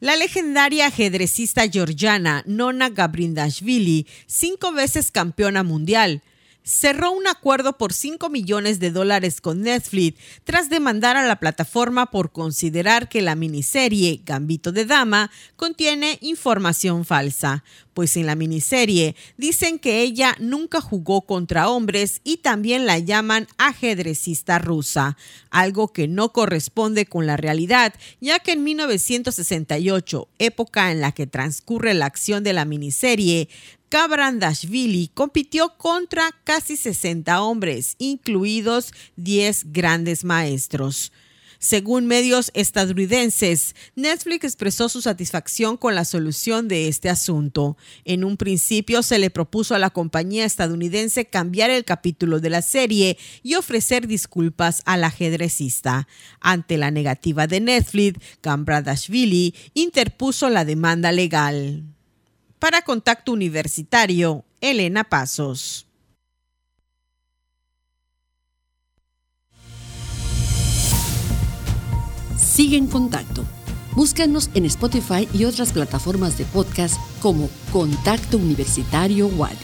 La legendaria ajedrecista georgiana Nona Gabrindashvili, cinco veces campeona mundial, cerró un acuerdo por 5 millones de dólares con Netflix tras demandar a la plataforma por considerar que la miniserie Gambito de Dama contiene información falsa, pues en la miniserie dicen que ella nunca jugó contra hombres y también la llaman ajedrecista rusa, algo que no corresponde con la realidad, ya que en 1968, época en la que transcurre la acción de la miniserie, Kabrandashvili compitió contra casi 60 hombres, incluidos 10 grandes maestros. Según medios estadounidenses, Netflix expresó su satisfacción con la solución de este asunto. En un principio se le propuso a la compañía estadounidense cambiar el capítulo de la serie y ofrecer disculpas al ajedrecista. Ante la negativa de Netflix, Kambradashvili interpuso la demanda legal. Para Contacto Universitario, Elena Pasos. Sigue en contacto. Búscanos en Spotify y otras plataformas de podcast como Contacto Universitario Wadi.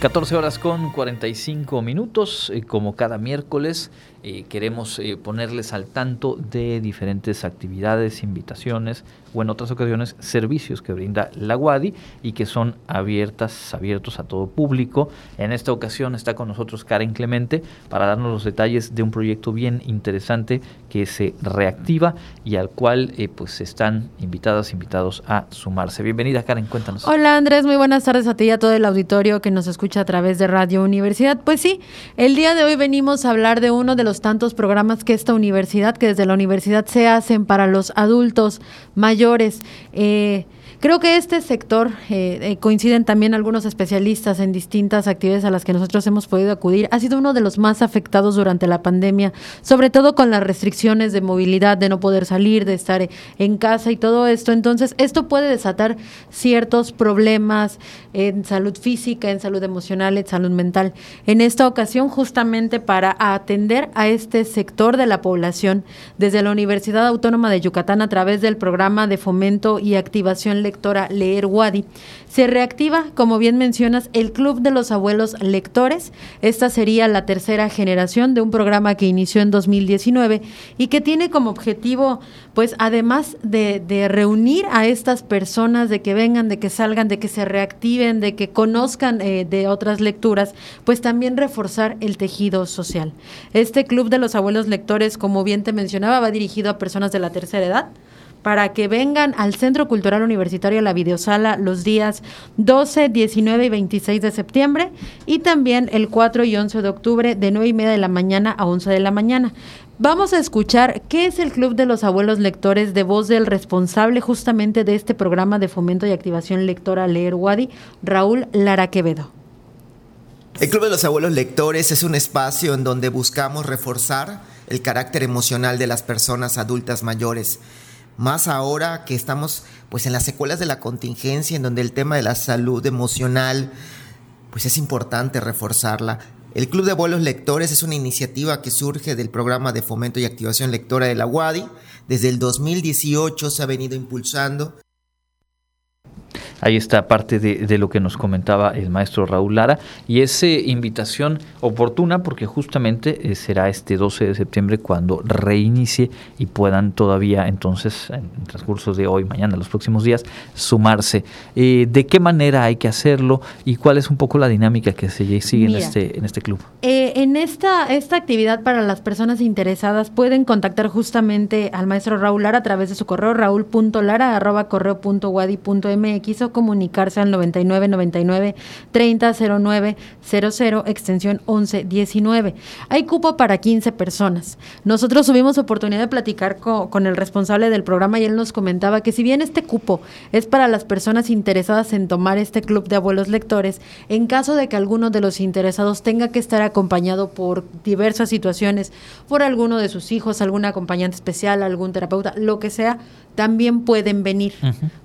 14 horas con 45 minutos, eh, como cada miércoles eh, queremos eh, ponerles al tanto de diferentes actividades, invitaciones o en otras ocasiones servicios que brinda la UADI y que son abiertas, abiertos a todo público. En esta ocasión está con nosotros Karen Clemente para darnos los detalles de un proyecto bien interesante que se reactiva y al cual eh, pues están invitadas, invitados a sumarse. Bienvenida Karen, cuéntanos. Hola Andrés, muy buenas tardes a ti y a todo el auditorio que nos escucha a través de Radio Universidad. Pues sí, el día de hoy venimos a hablar de uno de los tantos programas que esta universidad, que desde la universidad se hacen para los adultos mayores. Eh, Creo que este sector, eh, eh, coinciden también algunos especialistas en distintas actividades a las que nosotros hemos podido acudir, ha sido uno de los más afectados durante la pandemia, sobre todo con las restricciones de movilidad, de no poder salir, de estar en casa y todo esto. Entonces, esto puede desatar ciertos problemas en salud física, en salud emocional, en salud mental. En esta ocasión, justamente para atender a este sector de la población, desde la Universidad Autónoma de Yucatán, a través del programa de fomento y activación lectora Leer Wadi. Se reactiva, como bien mencionas, el Club de los Abuelos Lectores. Esta sería la tercera generación de un programa que inició en 2019 y que tiene como objetivo, pues además de, reunir a estas personas, de que vengan, de que salgan, de que se reactiven, de que conozcan eh, de otras lecturas, pues también reforzar el tejido social. Este Club de los Abuelos Lectores, como bien te mencionaba, va dirigido a personas de la tercera edad para que vengan al Centro Cultural Universitario, la videosala, los días 12, 19 y 26 de septiembre y también el 4 y 11 de octubre de 9 y media de la mañana a 11 de la mañana. Vamos a escuchar qué es el Club de los Abuelos Lectores de voz del responsable justamente de este programa de fomento y activación lectora Leer Wadi, Raúl Lara Quevedo. El Club de los Abuelos Lectores es un espacio en donde buscamos reforzar el carácter emocional de las personas adultas mayores. Más ahora que estamos pues en las secuelas de la contingencia, en donde el tema de la salud emocional pues es importante reforzarla. El Club de Abuelos Lectores es una iniciativa que surge del programa de fomento y activación lectora de la UADI. Desde el 2018 se ha venido impulsando Ahí está parte de, lo que nos comentaba el maestro Raúl Lara y es invitación oportuna porque justamente eh, será este 12 de septiembre cuando reinicie y puedan todavía entonces en el transcurso de hoy, mañana, los próximos días, sumarse. Eh, ¿De qué manera hay que hacerlo y cuál es un poco la dinámica que se sigue en, este, en este club? Eh, en esta, esta actividad para las personas interesadas pueden contactar justamente al maestro Raúl Lara a través de su correo raúl.lara.correo.wadi.mx quiso comunicarse al 99 99 30 09 00 extensión 11 19. Hay cupo para 15 personas. Nosotros tuvimos oportunidad de platicar con, el responsable del programa y él nos comentaba que si bien este cupo es para las personas interesadas en tomar este club de abuelos lectores, en caso de que alguno de los interesados tenga que estar acompañado por diversas situaciones, por alguno de sus hijos, algún acompañante especial, algún terapeuta, lo que sea, también pueden venir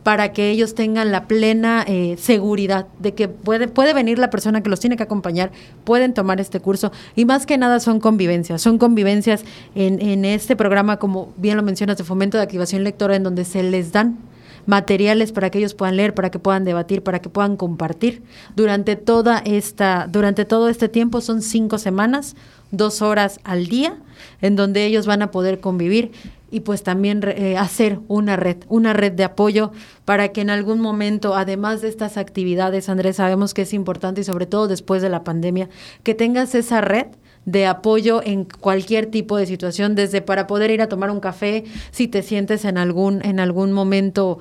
para que ellos tengan la plena eh, seguridad de que puede, puede venir la persona que los tiene que acompañar, pueden tomar este curso. Y más que nada son convivencias, son convivencias en, en este programa, como bien lo mencionas, de fomento de activación lectora, en donde se les dan materiales para que ellos puedan leer, para que puedan debatir, para que puedan compartir. Durante toda esta, durante todo este tiempo son cinco semanas, dos horas al día, en donde ellos van a poder convivir y pues también eh, hacer una red, una red de apoyo para que en algún momento, además de estas actividades, Andrés, sabemos que es importante y sobre todo después de la pandemia, que tengas esa red de apoyo en cualquier tipo de situación, desde para poder ir a tomar un café, si te sientes en algún, en algún momento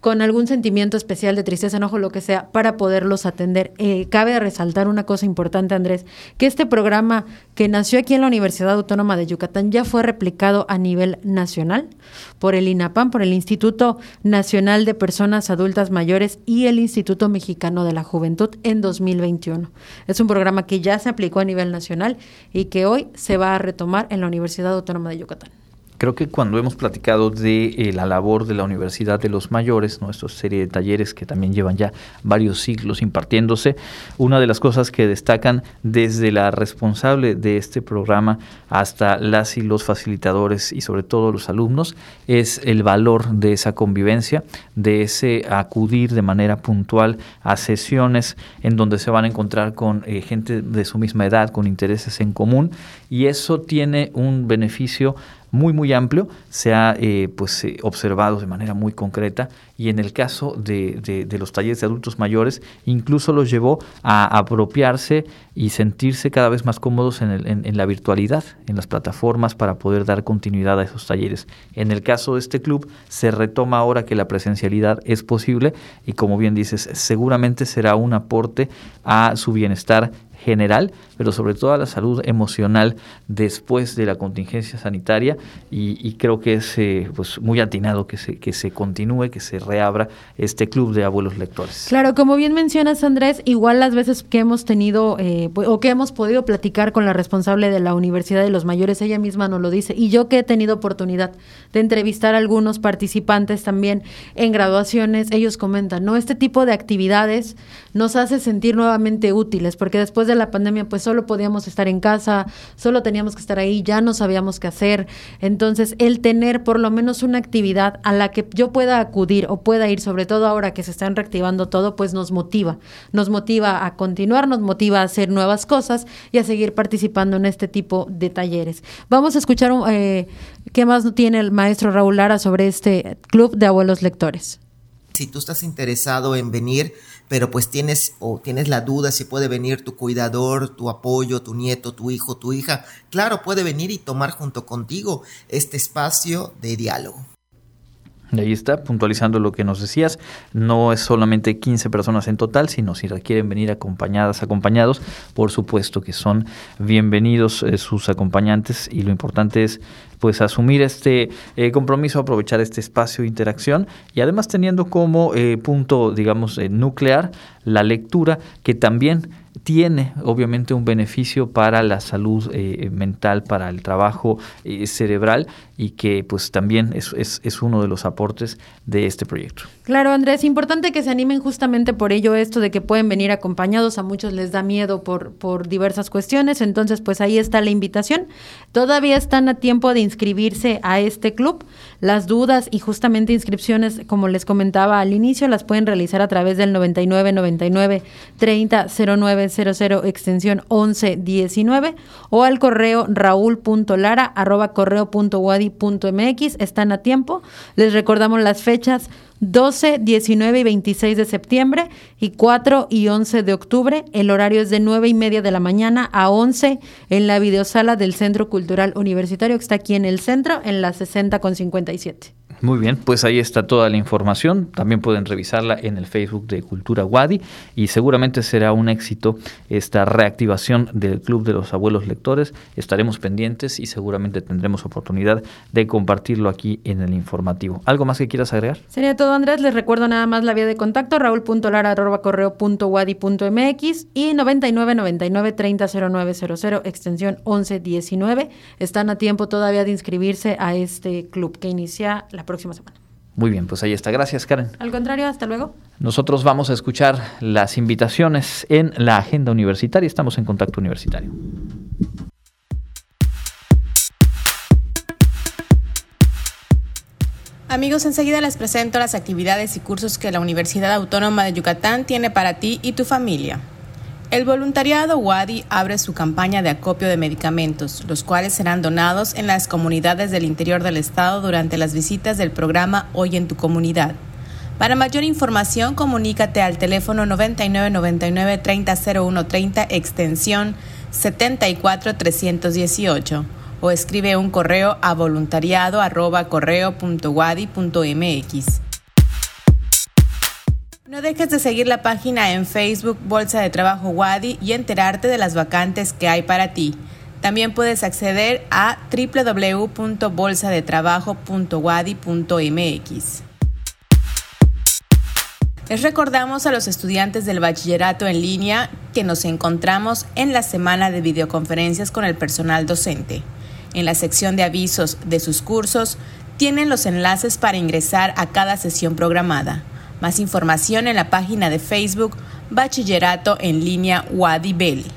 con algún sentimiento especial de tristeza, enojo, lo que sea, para poderlos atender. Eh, cabe resaltar una cosa importante, Andrés, que este programa que nació aquí en la Universidad Autónoma de Yucatán ya fue replicado a nivel nacional por el INAPAM, por el Instituto Nacional de Personas Adultas Mayores y el Instituto Mexicano de la Juventud en 2021. Es un programa que ya se aplicó a nivel nacional y que hoy se va a retomar en la Universidad Autónoma de Yucatán. Creo que cuando hemos platicado de eh, la labor de la Universidad de los Mayores, nuestra serie de talleres que también llevan ya varios siglos impartiéndose, una de las cosas que destacan desde la responsable de este programa hasta las y los facilitadores y sobre todo los alumnos es el valor de esa convivencia, de ese acudir de manera puntual a sesiones en donde se van a encontrar con eh, gente de su misma edad, con intereses en común y eso tiene un beneficio muy muy amplio, se ha eh, pues, eh, observado de manera muy concreta y en el caso de, de, los talleres de adultos mayores incluso los llevó a apropiarse y sentirse cada vez más cómodos en, el, en, la virtualidad, en las plataformas para poder dar continuidad a esos talleres. En el caso de este club se retoma ahora que la presencialidad es posible y como bien dices, seguramente será un aporte a su bienestar general, pero sobre todo a la salud emocional después de la contingencia sanitaria y, creo que es eh, pues muy atinado que se, que se continúe, que se reabra este club de abuelos lectores. Claro, como bien mencionas Andrés, igual las veces que hemos tenido eh, o que hemos podido platicar con la responsable de la Universidad de los Mayores, ella misma nos lo dice, y yo que he tenido oportunidad de entrevistar a algunos participantes también en graduaciones, ellos comentan, ¿no? Este tipo de actividades nos hace sentir nuevamente útiles, porque después de la pandemia pues solo podíamos estar en casa, solo teníamos que estar ahí, ya no sabíamos qué hacer. Entonces, el tener por lo menos una actividad a la que yo pueda acudir o pueda ir, sobre todo ahora que se están reactivando todo, pues nos motiva. Nos motiva a continuar, nos motiva a hacer nuevas cosas y a seguir participando en este tipo de talleres. Vamos a escuchar eh, qué más tiene el maestro Raúl Lara sobre este club de abuelos lectores. Si tú estás interesado en venir, pero pues tienes o tienes la duda si puede venir tu cuidador, tu apoyo, tu nieto, tu hijo, tu hija, claro, puede venir y tomar junto contigo este espacio de diálogo. Ahí está, puntualizando lo que nos decías, no es solamente 15 personas en total, sino si requieren venir acompañadas, acompañados, por supuesto que son bienvenidos eh, sus acompañantes y lo importante es pues asumir este eh, compromiso, aprovechar este espacio de interacción y además teniendo como eh, punto, digamos, nuclear la lectura que también tiene obviamente un beneficio para la salud mental, para el trabajo cerebral y que pues también es, es, es, uno de los aportes de este proyecto. Claro, Andrés, importante que se animen justamente por ello esto de que pueden venir acompañados, a muchos les da miedo por, por diversas cuestiones, entonces pues ahí está la invitación. Todavía están a tiempo de inscribirse a este club. Las dudas y justamente inscripciones, como les comentaba al inicio, las pueden realizar a través del 99 99 30 0900 extensión 1119 o al correo raúl.lara arroba mx están a tiempo. Les recordamos las fechas 12, 19 y 26 de septiembre y 4 y 11 de octubre. El horario es de 9 y media de la mañana a 11 en la videosala del Centro Cultural Universitario que está aquí en el centro en la 60 con 57. Muy bien, pues ahí está toda la información. También pueden revisarla en el Facebook de Cultura Wadi y seguramente será un éxito esta reactivación del Club de los Abuelos Lectores. Estaremos pendientes y seguramente tendremos oportunidad de compartirlo aquí en el informativo. ¿Algo más que quieras agregar? Sería todo, Andrés. Les recuerdo nada más la vía de contacto, raúl.lara.correo.wadi.mx y 9999-300900, extensión 1119. Están a tiempo todavía de inscribirse a este club que inicia la próxima semana. Muy bien, pues ahí está. Gracias, Karen. Al contrario, hasta luego. Nosotros vamos a escuchar las invitaciones en la agenda universitaria. Estamos en contacto universitario. Amigos, enseguida les presento las actividades y cursos que la Universidad Autónoma de Yucatán tiene para ti y tu familia. El voluntariado WADI abre su campaña de acopio de medicamentos, los cuales serán donados en las comunidades del interior del estado durante las visitas del programa Hoy en tu comunidad. Para mayor información, comunícate al teléfono 9999 300130 extensión 74318 o escribe un correo a voluntariado no dejes de seguir la página en Facebook Bolsa de Trabajo Wadi y enterarte de las vacantes que hay para ti. También puedes acceder a www.bolsadetrabajo.wadi.mx. Les recordamos a los estudiantes del bachillerato en línea que nos encontramos en la semana de videoconferencias con el personal docente. En la sección de avisos de sus cursos tienen los enlaces para ingresar a cada sesión programada. Más información en la página de Facebook Bachillerato en línea Wadi Belli.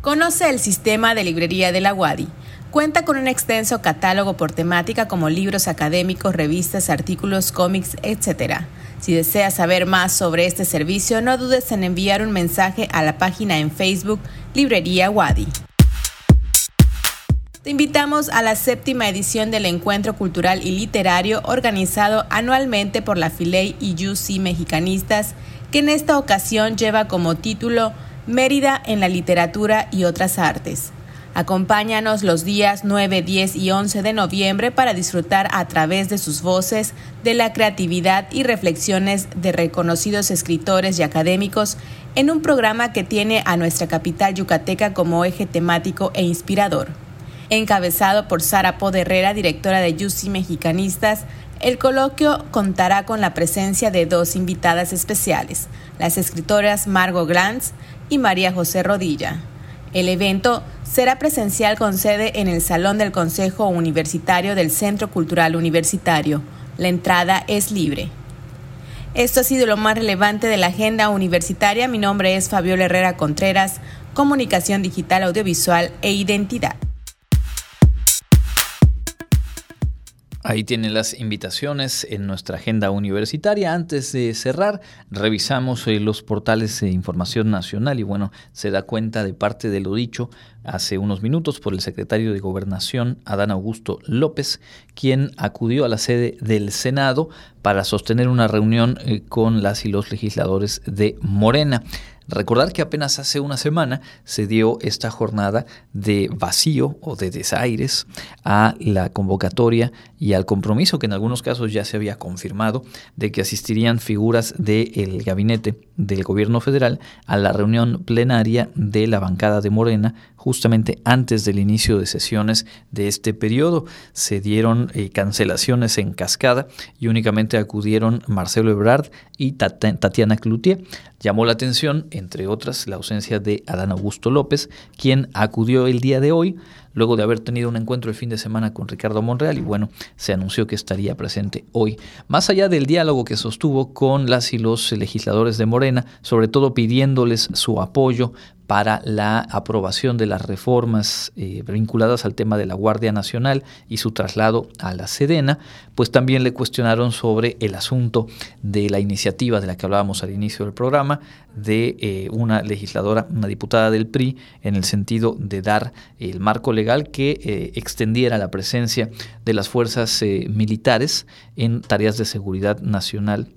Conoce el sistema de librería de la Wadi. Cuenta con un extenso catálogo por temática como libros académicos, revistas, artículos, cómics, etc. Si deseas saber más sobre este servicio, no dudes en enviar un mensaje a la página en Facebook Librería Wadi. Te invitamos a la séptima edición del Encuentro Cultural y Literario organizado anualmente por la Filey y UC Mexicanistas, que en esta ocasión lleva como título Mérida en la literatura y otras artes. Acompáñanos los días 9, 10 y 11 de noviembre para disfrutar a través de sus voces de la creatividad y reflexiones de reconocidos escritores y académicos en un programa que tiene a nuestra capital yucateca como eje temático e inspirador encabezado por Sara Poderrera, directora de Yusi Mexicanistas. El coloquio contará con la presencia de dos invitadas especiales, las escritoras Margot Glantz y María José Rodilla. El evento será presencial con sede en el Salón del Consejo Universitario del Centro Cultural Universitario. La entrada es libre. Esto ha sido lo más relevante de la agenda universitaria. Mi nombre es Fabiola Herrera Contreras, Comunicación Digital, Audiovisual e Identidad. Ahí tienen las invitaciones en nuestra agenda universitaria. Antes de cerrar, revisamos eh, los portales de información nacional y bueno, se da cuenta de parte de lo dicho hace unos minutos por el secretario de Gobernación, Adán Augusto López, quien acudió a la sede del Senado para sostener una reunión eh, con las y los legisladores de Morena Recordar que apenas hace una semana se dio esta jornada de vacío o de desaires a la convocatoria y al compromiso que en algunos casos ya se había confirmado de que asistirían figuras del gabinete del gobierno federal a la reunión plenaria de la bancada de Morena justamente antes del inicio de sesiones de este periodo. Se dieron eh, cancelaciones en cascada y únicamente acudieron Marcelo Ebrard y Tatiana Cloutier. Llamó la atención, entre otras, la ausencia de Adán Augusto López, quien acudió el día de hoy luego de haber tenido un encuentro el fin de semana con Ricardo Monreal y bueno, se anunció que estaría presente hoy. Más allá del diálogo que sostuvo con las y los legisladores de Morena, sobre todo pidiéndoles su apoyo para la aprobación de las reformas eh, vinculadas al tema de la Guardia Nacional y su traslado a la Sedena, pues también le cuestionaron sobre el asunto de la iniciativa de la que hablábamos al inicio del programa, de eh, una legisladora, una diputada del PRI, en el sentido de dar el marco legal que eh, extendiera la presencia de las fuerzas militares en tareas de seguridad nacional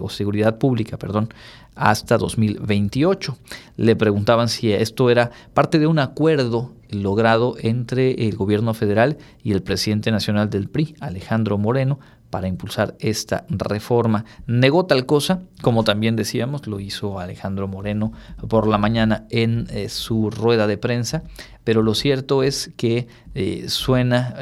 o seguridad pública, perdón, hasta 2028. Le preguntaban si esto era parte de un acuerdo logrado entre el gobierno federal y el presidente nacional del PRI, Alejandro Moreno, para impulsar esta reforma. Negó tal cosa, como también decíamos, lo hizo Alejandro Moreno por la mañana en eh, su rueda de prensa, pero lo cierto es que eh, suena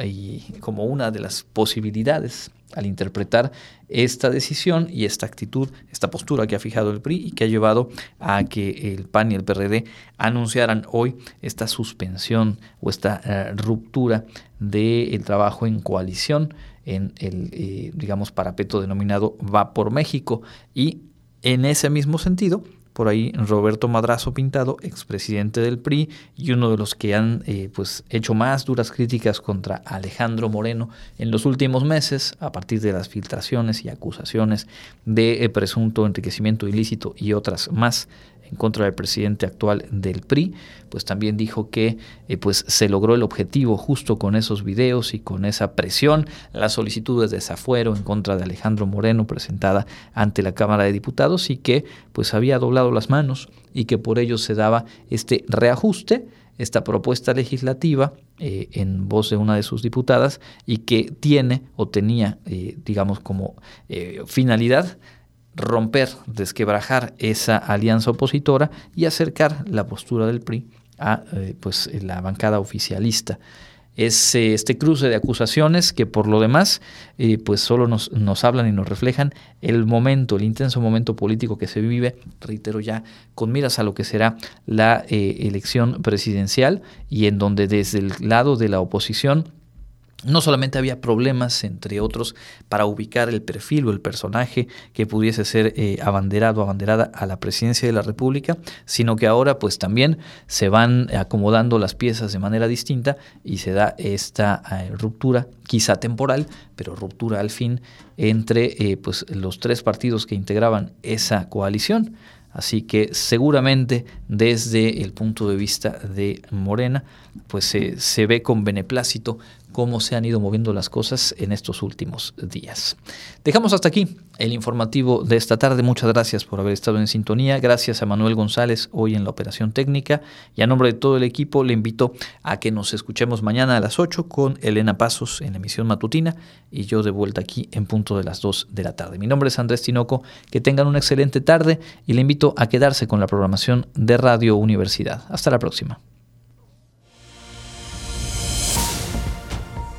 como una de las posibilidades al interpretar esta decisión y esta actitud, esta postura que ha fijado el PRI y que ha llevado a que el PAN y el PRD anunciaran hoy esta suspensión o esta eh, ruptura del trabajo en coalición en el, eh, digamos, parapeto denominado Va por México. Y en ese mismo sentido, por ahí Roberto Madrazo Pintado, expresidente del PRI y uno de los que han eh, pues hecho más duras críticas contra Alejandro Moreno en los últimos meses a partir de las filtraciones y acusaciones de eh, presunto enriquecimiento ilícito y otras más en contra del presidente actual del PRI, pues también dijo que eh, pues se logró el objetivo justo con esos videos y con esa presión, las solicitudes de desafuero en contra de Alejandro Moreno presentada ante la Cámara de Diputados y que pues había doblado las manos y que por ello se daba este reajuste esta propuesta legislativa eh, en voz de una de sus diputadas y que tiene o tenía, eh, digamos, como finalidad romper, desquebrajar esa alianza opositora y acercar la postura del PRI a eh, pues, la bancada oficialista. Es eh, este cruce de acusaciones que por lo demás eh, pues solo nos, nos, hablan y nos reflejan el momento, el intenso momento político que se vive, reitero ya, con miras a lo que será la elección presidencial y en donde desde el lado de la oposición no solamente había problemas, entre otros, para ubicar el perfil o el personaje que pudiese ser eh, abanderado o abanderada a la presidencia de la República, sino que ahora pues también se van acomodando las piezas de manera distinta y se da esta eh, ruptura, quizá temporal, pero ruptura al fin, entre eh, pues, los tres partidos que integraban esa coalición. Así que seguramente desde el punto de vista de Morena, pues se ve con beneplácito cómo se han ido moviendo las cosas en estos últimos días. Dejamos hasta aquí el informativo de esta tarde. Muchas gracias por haber estado en sintonía. Gracias a Manuel González hoy en la operación técnica. Y a nombre de todo el equipo le invito a que nos escuchemos mañana a las 8 con Elena Pasos en la emisión matutina y yo de vuelta aquí en punto de las 2 de la tarde. Mi nombre es Andrés Tinoco. Que tengan una excelente tarde y le invito a quedarse con la programación de Radio Universidad. Hasta la próxima.